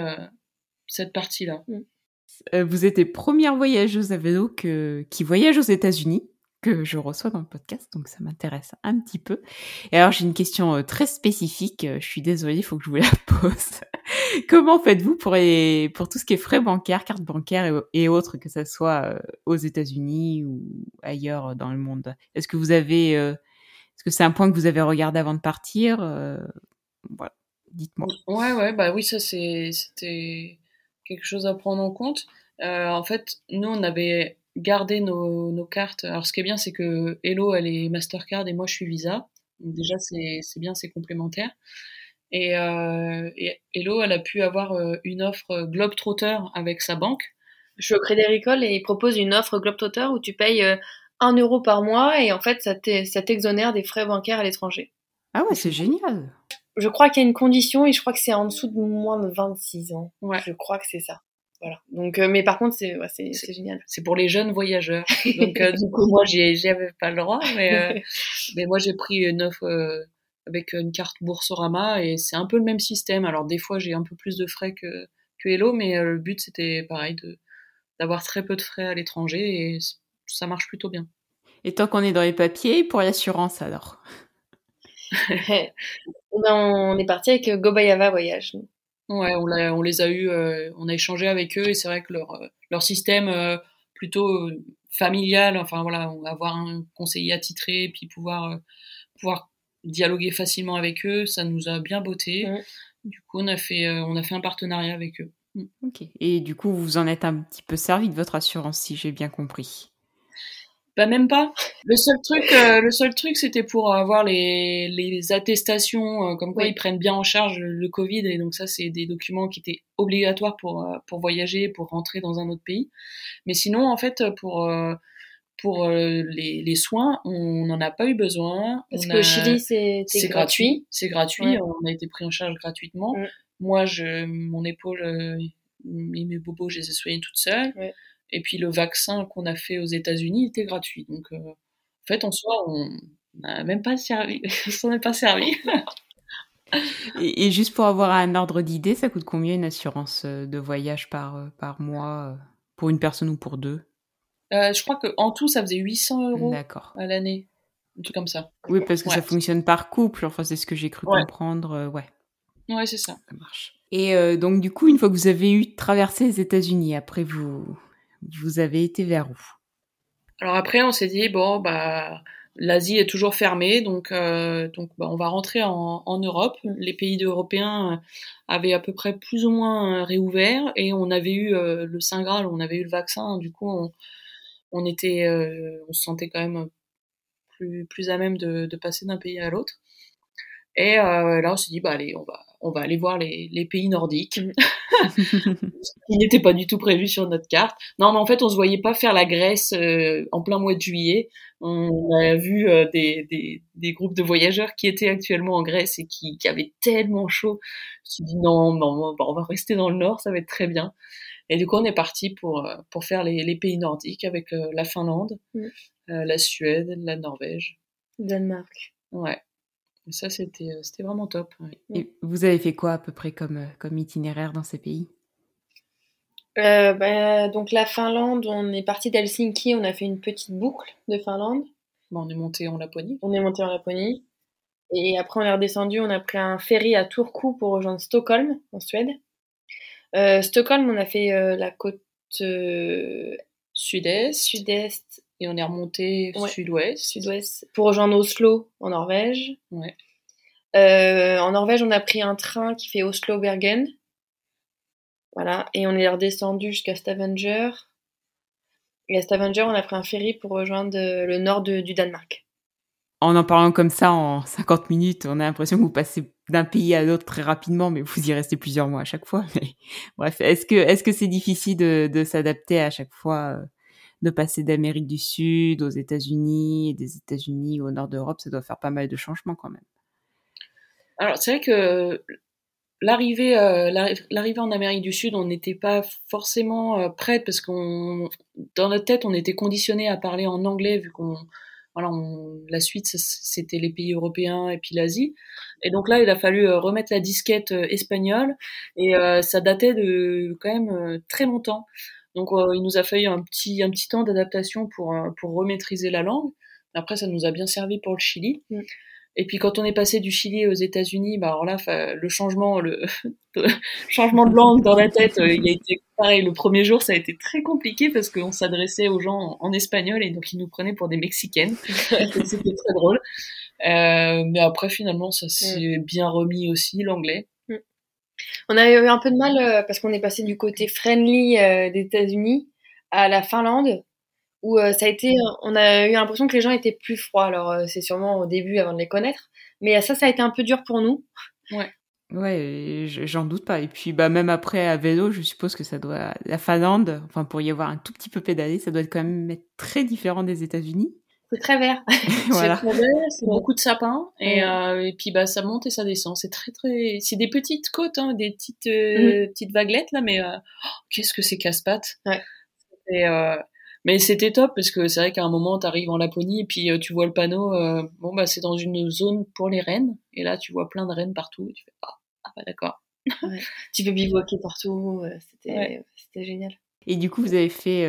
cette partie-là. Mm. Vous êtes les premières voyageuses à vélo qui voyagent aux États-Unis que je reçois dans le podcast, donc ça m'intéresse un petit peu. Et alors j'ai une question euh, très spécifique, euh, je suis désolée, il faut que je vous la pose. Comment faites-vous pour, pour tout ce qui est frais bancaires, cartes bancaires et, autres, que ce soit euh, aux États-Unis ou ailleurs dans le monde? Est-ce que vous avez, est-ce que c'est un point que vous avez regardé avant de partir Voilà, dites-moi. Ouais, ouais, bah oui, ça c'était quelque chose à prendre en compte. en fait, nous on avait garder nos, nos, cartes. Alors, ce qui est bien, c'est que Hello, elle est Mastercard et moi, je suis Visa. Donc, déjà, c'est bien, c'est complémentaire. Et, euh, et, Hello, elle a pu avoir euh, une offre Globetrotter avec sa banque. Je suis au Crédit Agricole et ils proposent une offre Globetrotter où tu payes 1 euh, euro par mois et en fait, ça t'exonère des frais bancaires à l'étranger. Ah ouais, c'est génial. Je crois qu'il y a une condition et je crois que c'est en dessous de moins de 26 ans. Ouais. Je crois que c'est ça. Voilà. Donc, euh, mais par contre, c'est ouais, c'est génial. C'est pour les jeunes voyageurs. Donc, euh, du coup, moi, j'y avais pas le droit, mais euh, mais moi, j'ai pris une offre avec une carte Boursorama et c'est un peu le même système. Alors, des fois, j'ai un peu plus de frais que que Hello, mais le but c'était pareil d'avoir très peu de frais à l'étranger et ça marche plutôt bien. Et tant qu'on est dans les papiers, pour l'assurance alors? On est parti avec Gobayava Voyage. Ouais, on, on les a eu, euh, on a échangé avec eux et c'est vrai que leur, euh, leur système euh, plutôt familial, enfin voilà, on va avoir un conseiller attitré puis pouvoir, pouvoir dialoguer facilement avec eux, ça nous a bien botté. Du coup, on a fait, on a fait un partenariat avec eux. Mm. Ok. Et du coup, vous en êtes un petit peu servi de votre assurance, si j'ai bien compris. Bah même pas. Le seul truc, euh, le seul truc, c'était pour avoir les, les attestations, euh, comme quoi ils prennent bien en charge le, Covid, et donc ça, c'est des documents qui étaient obligatoires pour euh, pour voyager, pour rentrer dans un autre pays. Mais sinon, en fait, pour pour les, les soins, on n'en a pas eu besoin. Parce que Chili, c'est gratuit. C'est gratuit. On a été pris en charge gratuitement. Mm. Moi, je, mon épaule et mes bobos, je les ai soignés toute seule. Et puis le vaccin qu'on a fait aux États-Unis était gratuit. Donc euh, en fait, en soi, on n'a même pas servi, s'en est pas servi. et, juste pour avoir un ordre d'idée, ça coûte combien une assurance euh, de voyage par, euh, par mois pour une personne ou pour deux? Je crois qu'en tout, ça faisait 800 euros à l'année. Un truc comme ça. Oui, parce que ça fonctionne par couple. Enfin, c'est ce que j'ai cru comprendre. ouais. Ouais, c'est ça. Ça marche. Et donc, du coup, une fois que vous avez eu traversé les États-Unis, après vous, vous avez été vers où? Alors après, on s'est dit bon bah l'Asie est toujours fermée, donc euh, donc bah, on va rentrer en, Europe. Les pays européens avaient à peu près plus ou moins réouvert et on avait eu euh, le Saint Graal, on avait eu le vaccin. Du coup, on, on était, euh, on se sentait quand même plus plus à même de passer d'un pays à l'autre. Et là, on s'est dit bah allez, on va on va aller voir les, les pays nordiques. qui n'était pas du tout prévu sur notre carte. Non, mais en fait, on se voyait pas faire la Grèce euh, en plein mois de juillet. On a vu euh, des, des, des, groupes de voyageurs qui étaient actuellement en Grèce et qui, qui avaient tellement chaud. Je me suis dit non, non, on va rester dans le nord, ça va être très bien. Et du coup, on est parti pour euh, pour faire les, les pays nordiques avec la Finlande, mm. la Suède, la Norvège, Danemark. Ouais. Ça, c'était c'était vraiment top. Et vous avez fait quoi à peu près comme comme itinéraire dans ces pays? Euh, bah, donc la Finlande, on est parti d'Helsinki, on a fait une petite boucle de Finlande. Bon, on est monté en Laponie. On est monté en Laponie. Et après on est redescendu, on a pris un ferry à Turku pour rejoindre Stockholm, en Suède. Euh, Stockholm, on a fait euh, la côte sud-est. Sud-est. Et on est remonté sud-ouest. Sud-ouest. Pour rejoindre Oslo, en Norvège. Ouais. en Norvège, on a pris un train qui fait Oslo-Bergen. Voilà, et on est redescendu jusqu'à Stavanger. Et à Stavanger, on a pris un ferry pour rejoindre euh, le nord du Danemark. En en parlant comme ça en 50 minutes, on a l'impression que vous passez d'un pays à l'autre très rapidement, mais vous y restez plusieurs mois à chaque fois. Mais bref, est-ce que est-ce que c'est difficile de, de s'adapter à chaque fois euh, de passer d'Amérique du Sud aux États-Unis et des États-Unis au nord d'Europe, ça doit faire pas mal de changements quand même. Alors c'est vrai que l'arrivée euh, l'arrivée en Amérique du Sud, on n'était pas forcément euh, prête parce qu'on dans notre tête on était conditionné à parler en anglais vu qu'on voilà, la suite c'était les pays européens et puis l'Asie. Et donc là, il a fallu euh, remettre la disquette espagnole et ça datait de quand même très longtemps. Donc il nous a fallu un petit un petit temps d'adaptation pour pour remaîtriser la langue. Après, ça nous a bien servi pour le Chili. Mm. Et puis quand on est passé du Chili aux États-Unis, bah alors là, le changement, le changement de langue dans la tête, euh, il a été pareil. Le premier jour, ça a été très compliqué parce qu'on s'adressait aux gens en, espagnol et donc ils nous prenaient pour des Mexicaines. C'était très drôle. Euh, mais après, finalement, ça s'est mm. bien remis aussi l'anglais. On a eu un peu de mal euh, parce qu'on est passé du côté friendly des États-Unis à la Finlande où euh, ça a été, on a eu l'impression que les gens étaient plus froids. Alors euh, c'est sûrement au début avant de les connaître, mais ça, ça a été un peu dur pour nous. Ouais. Ouais, j'en doute pas. Et puis, bah, même après, à vélo, je suppose que ça doit, la Finlande, enfin, pour y avoir un tout petit peu pédalé, ça doit quand même être très différent des États-Unis. C'est très vert. voilà. C'est très vert, c'est beaucoup de sapins, et, euh, et puis, bah, ça monte et ça descend. C'est très, très, c'est des petites côtes, hein, des petites, euh, mm. petites vaguelettes, là, mais, euh, oh, qu'est-ce que c'est casse-pattes. Ouais. Et, euh, mais c'était top parce que c'est vrai qu'à un moment, tu arrives en Laponie et puis euh, tu vois le panneau, euh, bon, bah, c'est dans une zone pour les rennes. Et là, tu vois plein de rennes partout. Et tu fais, ah, ah bah d'accord. Tu peux bivouaquer partout. C'était génial. Et du coup, vous avez fait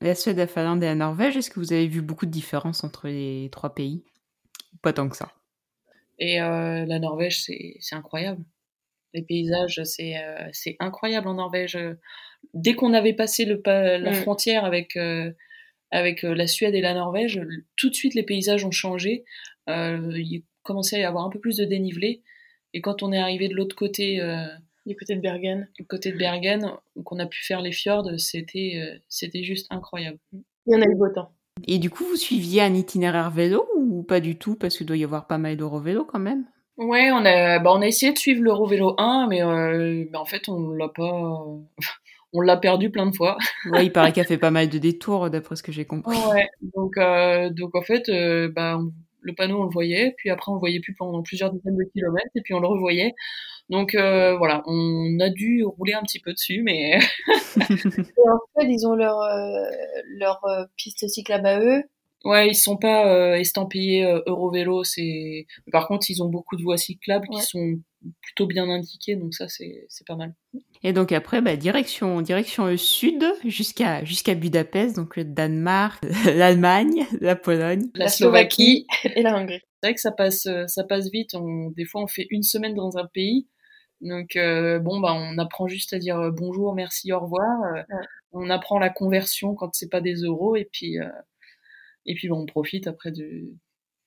la Suède, la Finlande et la Norvège. Est-ce que vous avez vu beaucoup de différences entre les trois pays? Pas tant que ça. Et euh, la Norvège, c'est incroyable. Les paysages, c'est incroyable en Norvège dès qu'on avait passé le, la mm. frontière avec, euh, avec euh, la Suède et la Norvège, tout de suite les paysages ont changé. Euh, il commençait à y avoir un peu plus de dénivelé. Et quand on est arrivé de l'autre côté, du côté de Bergen, du côté de Bergen, qu'on a pu faire les fjords, c'était c'était juste incroyable. Il y en a eu beau temps. Et du coup, vous suiviez un itinéraire vélo ou pas du tout? Parce qu'il doit y avoir pas mal d'Eurovélo quand même. Ouais, on a, bah, on a essayé de suivre l'Eurovélo 1, mais, mais en fait, on l'a pas on l'a perdu plein de fois. ouais, il paraît qu'elle fait pas mal de détours, d'après ce que j'ai compris. Ouais, donc, euh, donc en fait, euh, bah, le panneau, on le voyait, puis après, on le voyait plus pendant plusieurs dizaines de kilomètres, et puis on le revoyait. Donc euh, voilà, on a dû rouler un petit peu dessus, mais... en fait, ils ont leur, leur piste cyclable à eux, Ouais, ils sont pas euh, estampillés euh, Eurovélo. C'est par contre, ils ont beaucoup de voies cyclables qui sont plutôt bien indiquées, donc ça c'est c'est pas mal. Et donc après, bah, direction direction sud jusqu'à jusqu'à Budapest, donc le Danemark, l'Allemagne, la Pologne, la, Slovaquie, et la Hongrie. C'est vrai que ça passe euh, ça passe vite. On, des fois, on fait une semaine dans un pays. Donc euh, bon bah on apprend juste à dire euh, bonjour, merci, au revoir. On apprend la conversion quand c'est pas des euros et puis et puis, on profite après du,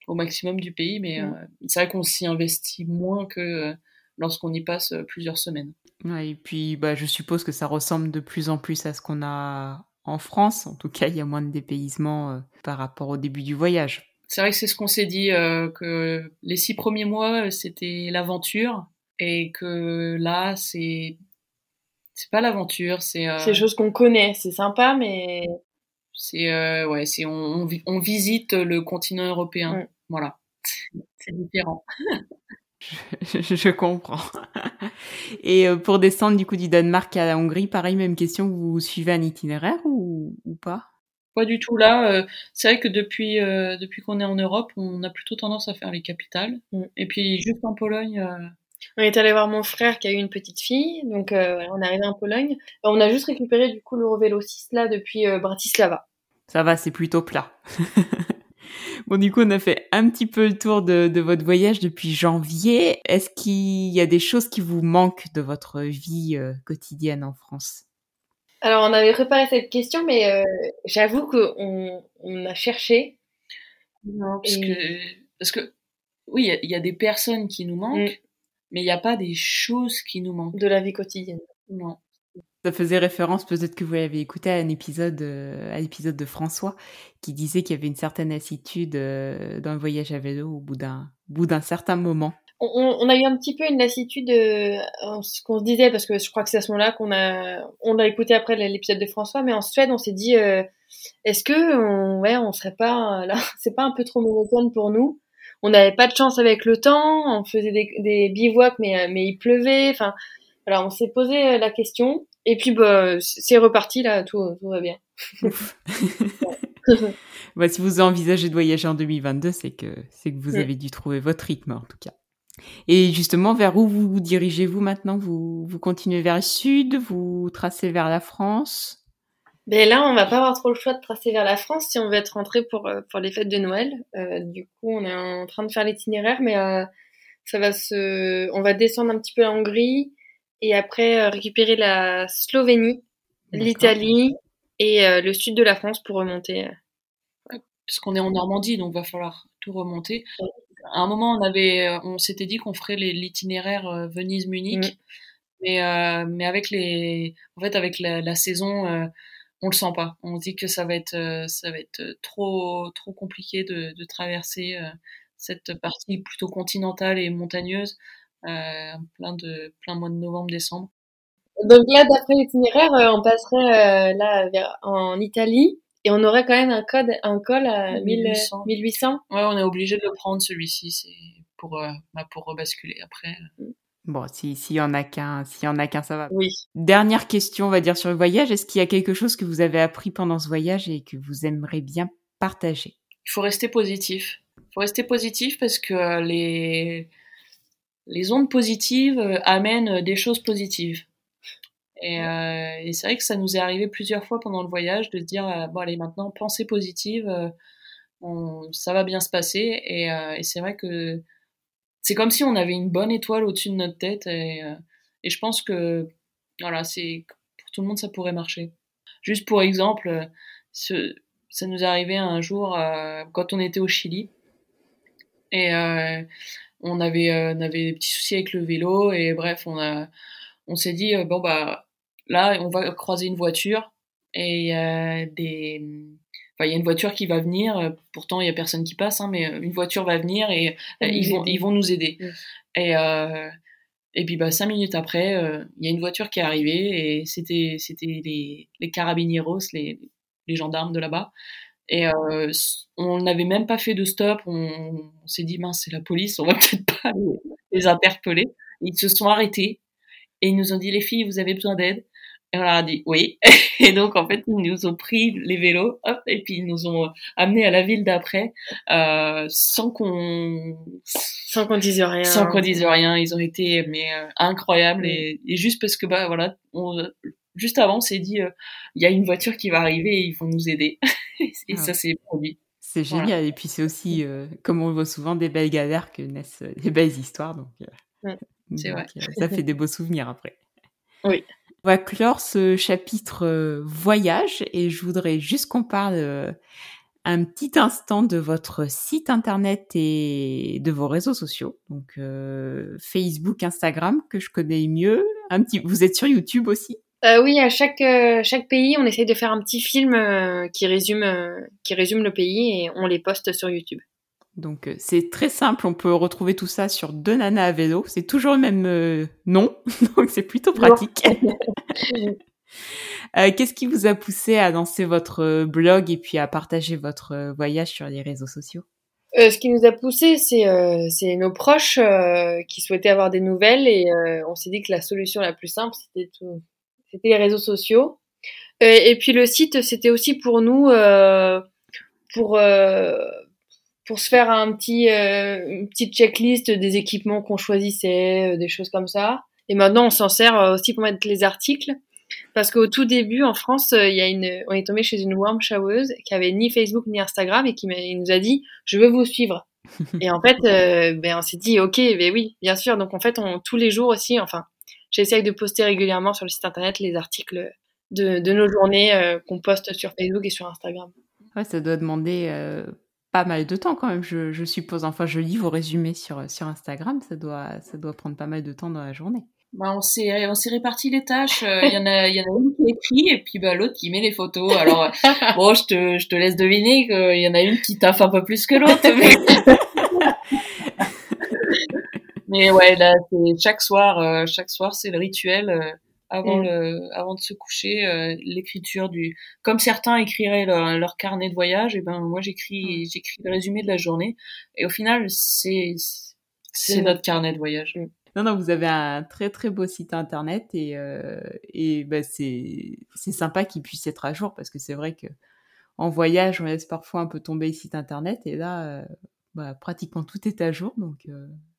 au maximum du pays. Mais mm. euh, c'est vrai qu'on s'y investit moins que euh, lorsqu'on y passe euh, plusieurs semaines. et puis, bah, je suppose que ça ressemble de plus en plus à ce qu'on a en France. En tout cas, il y a moins de dépaysement par rapport au début du voyage. C'est vrai que c'est ce qu'on s'est dit, que les six premiers mois, c'était l'aventure. Et que là, c'est c'est pas l'aventure, c'est. C'est des choses qu'on connaît, c'est sympa, mais c'est euh, ouais, c'est on, on, visite le continent européen. Voilà, c'est différent. je, je, comprends. Et euh, pour descendre du coup du Danemark à la Hongrie, pareil, même question, vous suivez un itinéraire ou, ou pas? Pas du tout. Là, euh, c'est vrai que depuis euh, depuis qu'on est en Europe, on a plutôt tendance à faire les capitales. Mm. Et puis juste en Pologne. On est allé voir mon frère qui a eu une petite fille, donc euh, on est arrivé en Pologne. On a juste récupéré du coup l'Eurovélo 6 là depuis euh, Bratislava. Ça va, c'est plutôt plat. bon, du coup, on a fait un petit peu le tour de, de votre voyage depuis janvier. Est-ce qu'il y a des choses qui vous manquent de votre vie euh, quotidienne en France? Alors, on avait préparé cette question, mais j'avoue qu'on on a cherché. Non, parce que, parce que oui, il y, a des personnes qui nous manquent. Mm mais il n'y a pas des choses qui nous manquent. De la vie quotidienne. Non. Ça faisait référence, peut-être que vous l'avez écouté à un épisode, euh, à l'épisode de François, qui disait qu'il y avait une certaine lassitude euh, d'un voyage à vélo au bout d'un, bout d'un certain moment. on, a eu un petit peu une lassitude de ce qu'on se disait parce que je crois que c'est à ce moment-là qu'on a on a écouté après l'épisode de François mais en Suède on s'est dit est-ce que on, ouais on serait pas là c'est pas un peu trop monotone pour nous? On n'avait pas de chance avec le temps on faisait des, des bivouacs mais mais il pleuvait enfin voilà on s'est posé la question. Et puis bah c'est reparti là tout tout va bien. Bah, si vous envisagez de voyager en 2022, c'est que c'est que vous avez dû trouver votre rythme en tout cas. Et justement, vers où vous, vous dirigez-vous maintenant? Vous, vous continuez vers le sud? Vous tracez vers la France? Ben là, on va pas avoir trop le choix de tracer vers la France si on veut être rentré pour euh, pour les fêtes de Noël. Euh, du coup, on est en train de faire l'itinéraire, mais euh, ça va se, on va descendre un petit peu la Hongrie et après euh, récupérer la Slovénie, l'Italie et euh, le sud de la France pour remonter. Parce qu'on est en Normandie, donc va falloir tout remonter à un moment, on avait, on s'était dit qu'on ferait l'itinéraire Venise-Munich, mm. mais euh, mais avec les, en fait, avec la, la saison, euh, on le sent pas. On se dit que ça va être, ça va être trop trop compliqué de, de traverser cette partie plutôt continentale et montagneuse, plein de plein mois de novembre-décembre. Donc là, d'après l'itinéraire, on passerait là en Italie. Et on aurait quand même un code, un col à 1800. 1800. Ouais, on est obligé de le prendre celui-ci, c'est pour euh, bah, pour rebasculer après. Bon, s'il y en a qu'un, s'il y en a qu'un, ça va. Oui. Dernière question, on va dire sur le voyage. Est-ce qu'il y a quelque chose que vous avez appris pendant ce voyage et que vous aimeriez bien partager? Il faut rester positif. Il faut rester positif parce que euh, les les ondes positives euh, amènent des choses positives. Et, euh, et c'est vrai que ça nous est arrivé plusieurs fois pendant le voyage de se dire euh, bon allez maintenant pensée positive, euh, on, ça va bien se passer. Et, euh, et c'est vrai que c'est comme si on avait une bonne étoile au-dessus de notre tête. Et, et je pense que voilà, c'est pour tout le monde ça pourrait marcher. Juste pour exemple, ce, ça nous arrivé un jour quand on était au Chili et on avait on avait des petits soucis avec le vélo et bref on a on s'est dit bon bah Là, on va croiser une voiture et a des, enfin, il y a une voiture qui va venir. Pourtant, il y a personne qui passe, hein, mais une voiture va venir et euh, ils vont, ils vont nous aider. Et euh, et puis bah cinq minutes après, euh, il y a une voiture qui est arrivée et c'était c'était les les carabinieros, les les gendarmes de là-bas. Et euh, on n'avait même pas fait de stop. On, on s'est dit mince, c'est la police, on va peut-être pas les, les interpeller. Ils se sont arrêtés et ils nous ont dit les filles, vous avez besoin d'aide. Et on leur a dit oui. Et donc, en fait, ils nous ont pris les vélos, hop, et puis ils nous ont amenés à la ville d'après, euh, sans qu'on... Sans qu'on dise rien. Sans qu'on dise rien. Ils ont été, mais, euh, incroyables. Et, et, juste parce que, bah, voilà, on, juste avant, on s'est dit, euh, il y a une voiture qui va arriver et ils vont nous aider. et ah. ça s'est produit. C'est génial. Voilà. Et puis, c'est aussi, euh, comme on le voit souvent, des belles galères que naissent des belles histoires. Donc, ouais, c'est vrai. ça fait des beaux souvenirs après. Oui. On va clore ce chapitre euh, voyage et je voudrais juste qu'on parle euh, un petit instant de votre site internet et de vos réseaux sociaux. Donc euh, Facebook, Instagram que je connais mieux. Vous êtes sur YouTube aussi? Oui, à chaque pays, on essaye de faire un petit film qui résume le pays et on les poste sur YouTube. Donc euh, c'est très simple, on peut retrouver tout ça sur Deux Nanas à vélo. C'est toujours le même euh, nom, donc c'est plutôt pratique. euh, Qu'est-ce qui vous a poussé à lancer votre blog et puis à partager votre voyage sur les réseaux sociaux? Euh, ce qui nous a poussé, c'est euh, nos proches euh, qui souhaitaient avoir des nouvelles et on s'est dit que la solution la plus simple, c'était les réseaux sociaux. et puis le site, c'était aussi pour nous, pour pour se faire un petit, euh, une petite checklist des équipements qu'on choisissait, euh, des choses comme ça. Et maintenant, on s'en sert euh, aussi pour mettre les articles. Parce qu'au tout début, en France, il y a une, on est tombé chez une warm showeuse qui avait ni Facebook ni Instagram et qui nous a dit, je veux vous suivre. et en fait, euh, ben, on s'est dit, ok, ben oui, bien sûr. Donc en fait, on, tous les jours aussi, enfin, j'essaye de poster régulièrement sur le site internet les articles de, de nos journées euh, qu'on poste sur Facebook et sur Instagram. Ouais, ça doit demander euh, pas mal de temps quand même, je, je, suppose. Enfin, je lis vos résumés sur, sur Instagram, ça doit, ça doit prendre pas mal de temps dans la journée. Bah, on s'est on s'est réparti les tâches. Euh, il y en a il y en a une qui écrit et puis bah l'autre qui met les photos. Alors bon, je te je te laisse deviner qu'il y en a une qui taffe un peu plus que l'autre. Mais... Mais ouais, là, c'est chaque soir, chaque soir, c'est le rituel avant mm. le, avant de se coucher, euh, l'écriture du, comme certains écriraient leur, carnet de voyage, et ben moi j'écris, mm. j'écris le résumé de la journée, et au final c'est, c'est notre carnet de voyage. Mm. Non, non, vous avez un très très beau site internet et, euh, et bah, c'est, c'est sympa qu'il puisse être à jour parce que c'est vrai que en voyage, on laisse parfois un peu tomber le site internet et là, euh, bah, pratiquement tout est à jour, donc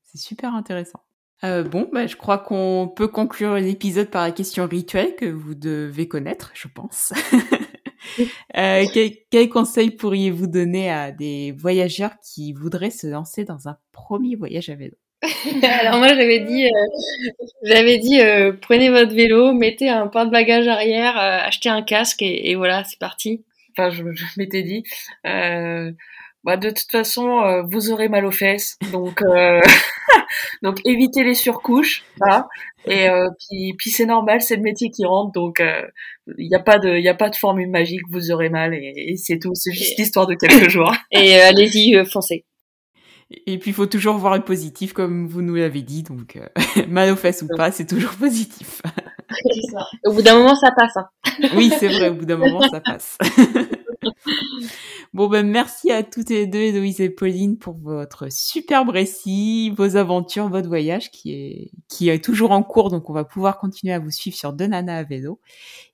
c'est super intéressant. Euh, bon, bah, je crois qu'on peut conclure l'épisode par la question rituelle que vous devez connaître, je pense. euh, quel, quel, conseil pourriez-vous donner à des voyageurs qui voudraient se lancer dans un premier voyage à vélo? Alors moi j'avais dit, euh, j'avais dit euh, prenez votre vélo, mettez un porte-bagages arrière, euh, achetez un casque et, et voilà c'est parti. Enfin je, je m'étais dit, bah, de toute façon vous aurez mal aux fesses, donc donc évitez les surcouches, voilà. Et euh, puis, puis c'est normal, c'est le métier qui rentre, donc il euh, n'y a pas de, il a pas de formule magique, vous aurez mal et, c'est tout, c'est juste l'histoire de quelques jours. Et euh, allez-y, foncez. Et puis il faut toujours voir le positif, comme vous nous l'avez dit, donc mal aux fesses ou pas, c'est toujours positif. Ça. Au bout d'un moment, ça passe. Hein. Oui, c'est vrai, au bout d'un moment, ça passe. Bon, ben, merci à toutes les deux, Héloïse et Pauline, pour votre superbe récit, vos aventures, votre voyage qui est, qui est toujours en cours. Donc, on va pouvoir continuer à vous suivre sur Donana à vélo.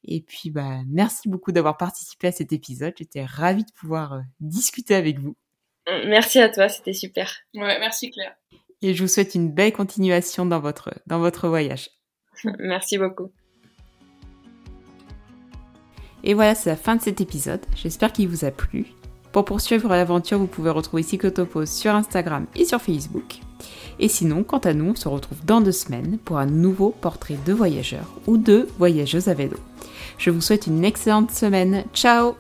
Et puis, bah, merci beaucoup d'avoir participé à cet épisode. J'étais ravie de pouvoir euh, discuter avec vous. Merci à toi, c'était super. Ouais, merci Claire. Et je vous souhaite une belle continuation dans votre, dans votre voyage. merci beaucoup. Et voilà, c'est la fin de cet épisode. J'espère qu'il vous a plu. Pour poursuivre l'aventure, vous pouvez retrouver Cyclotopos sur Instagram et sur Facebook. Et sinon, quant à nous, on se retrouve dans deux semaines pour un nouveau portrait de voyageurs ou de voyageuses à vélo. Je vous souhaite une excellente semaine. Ciao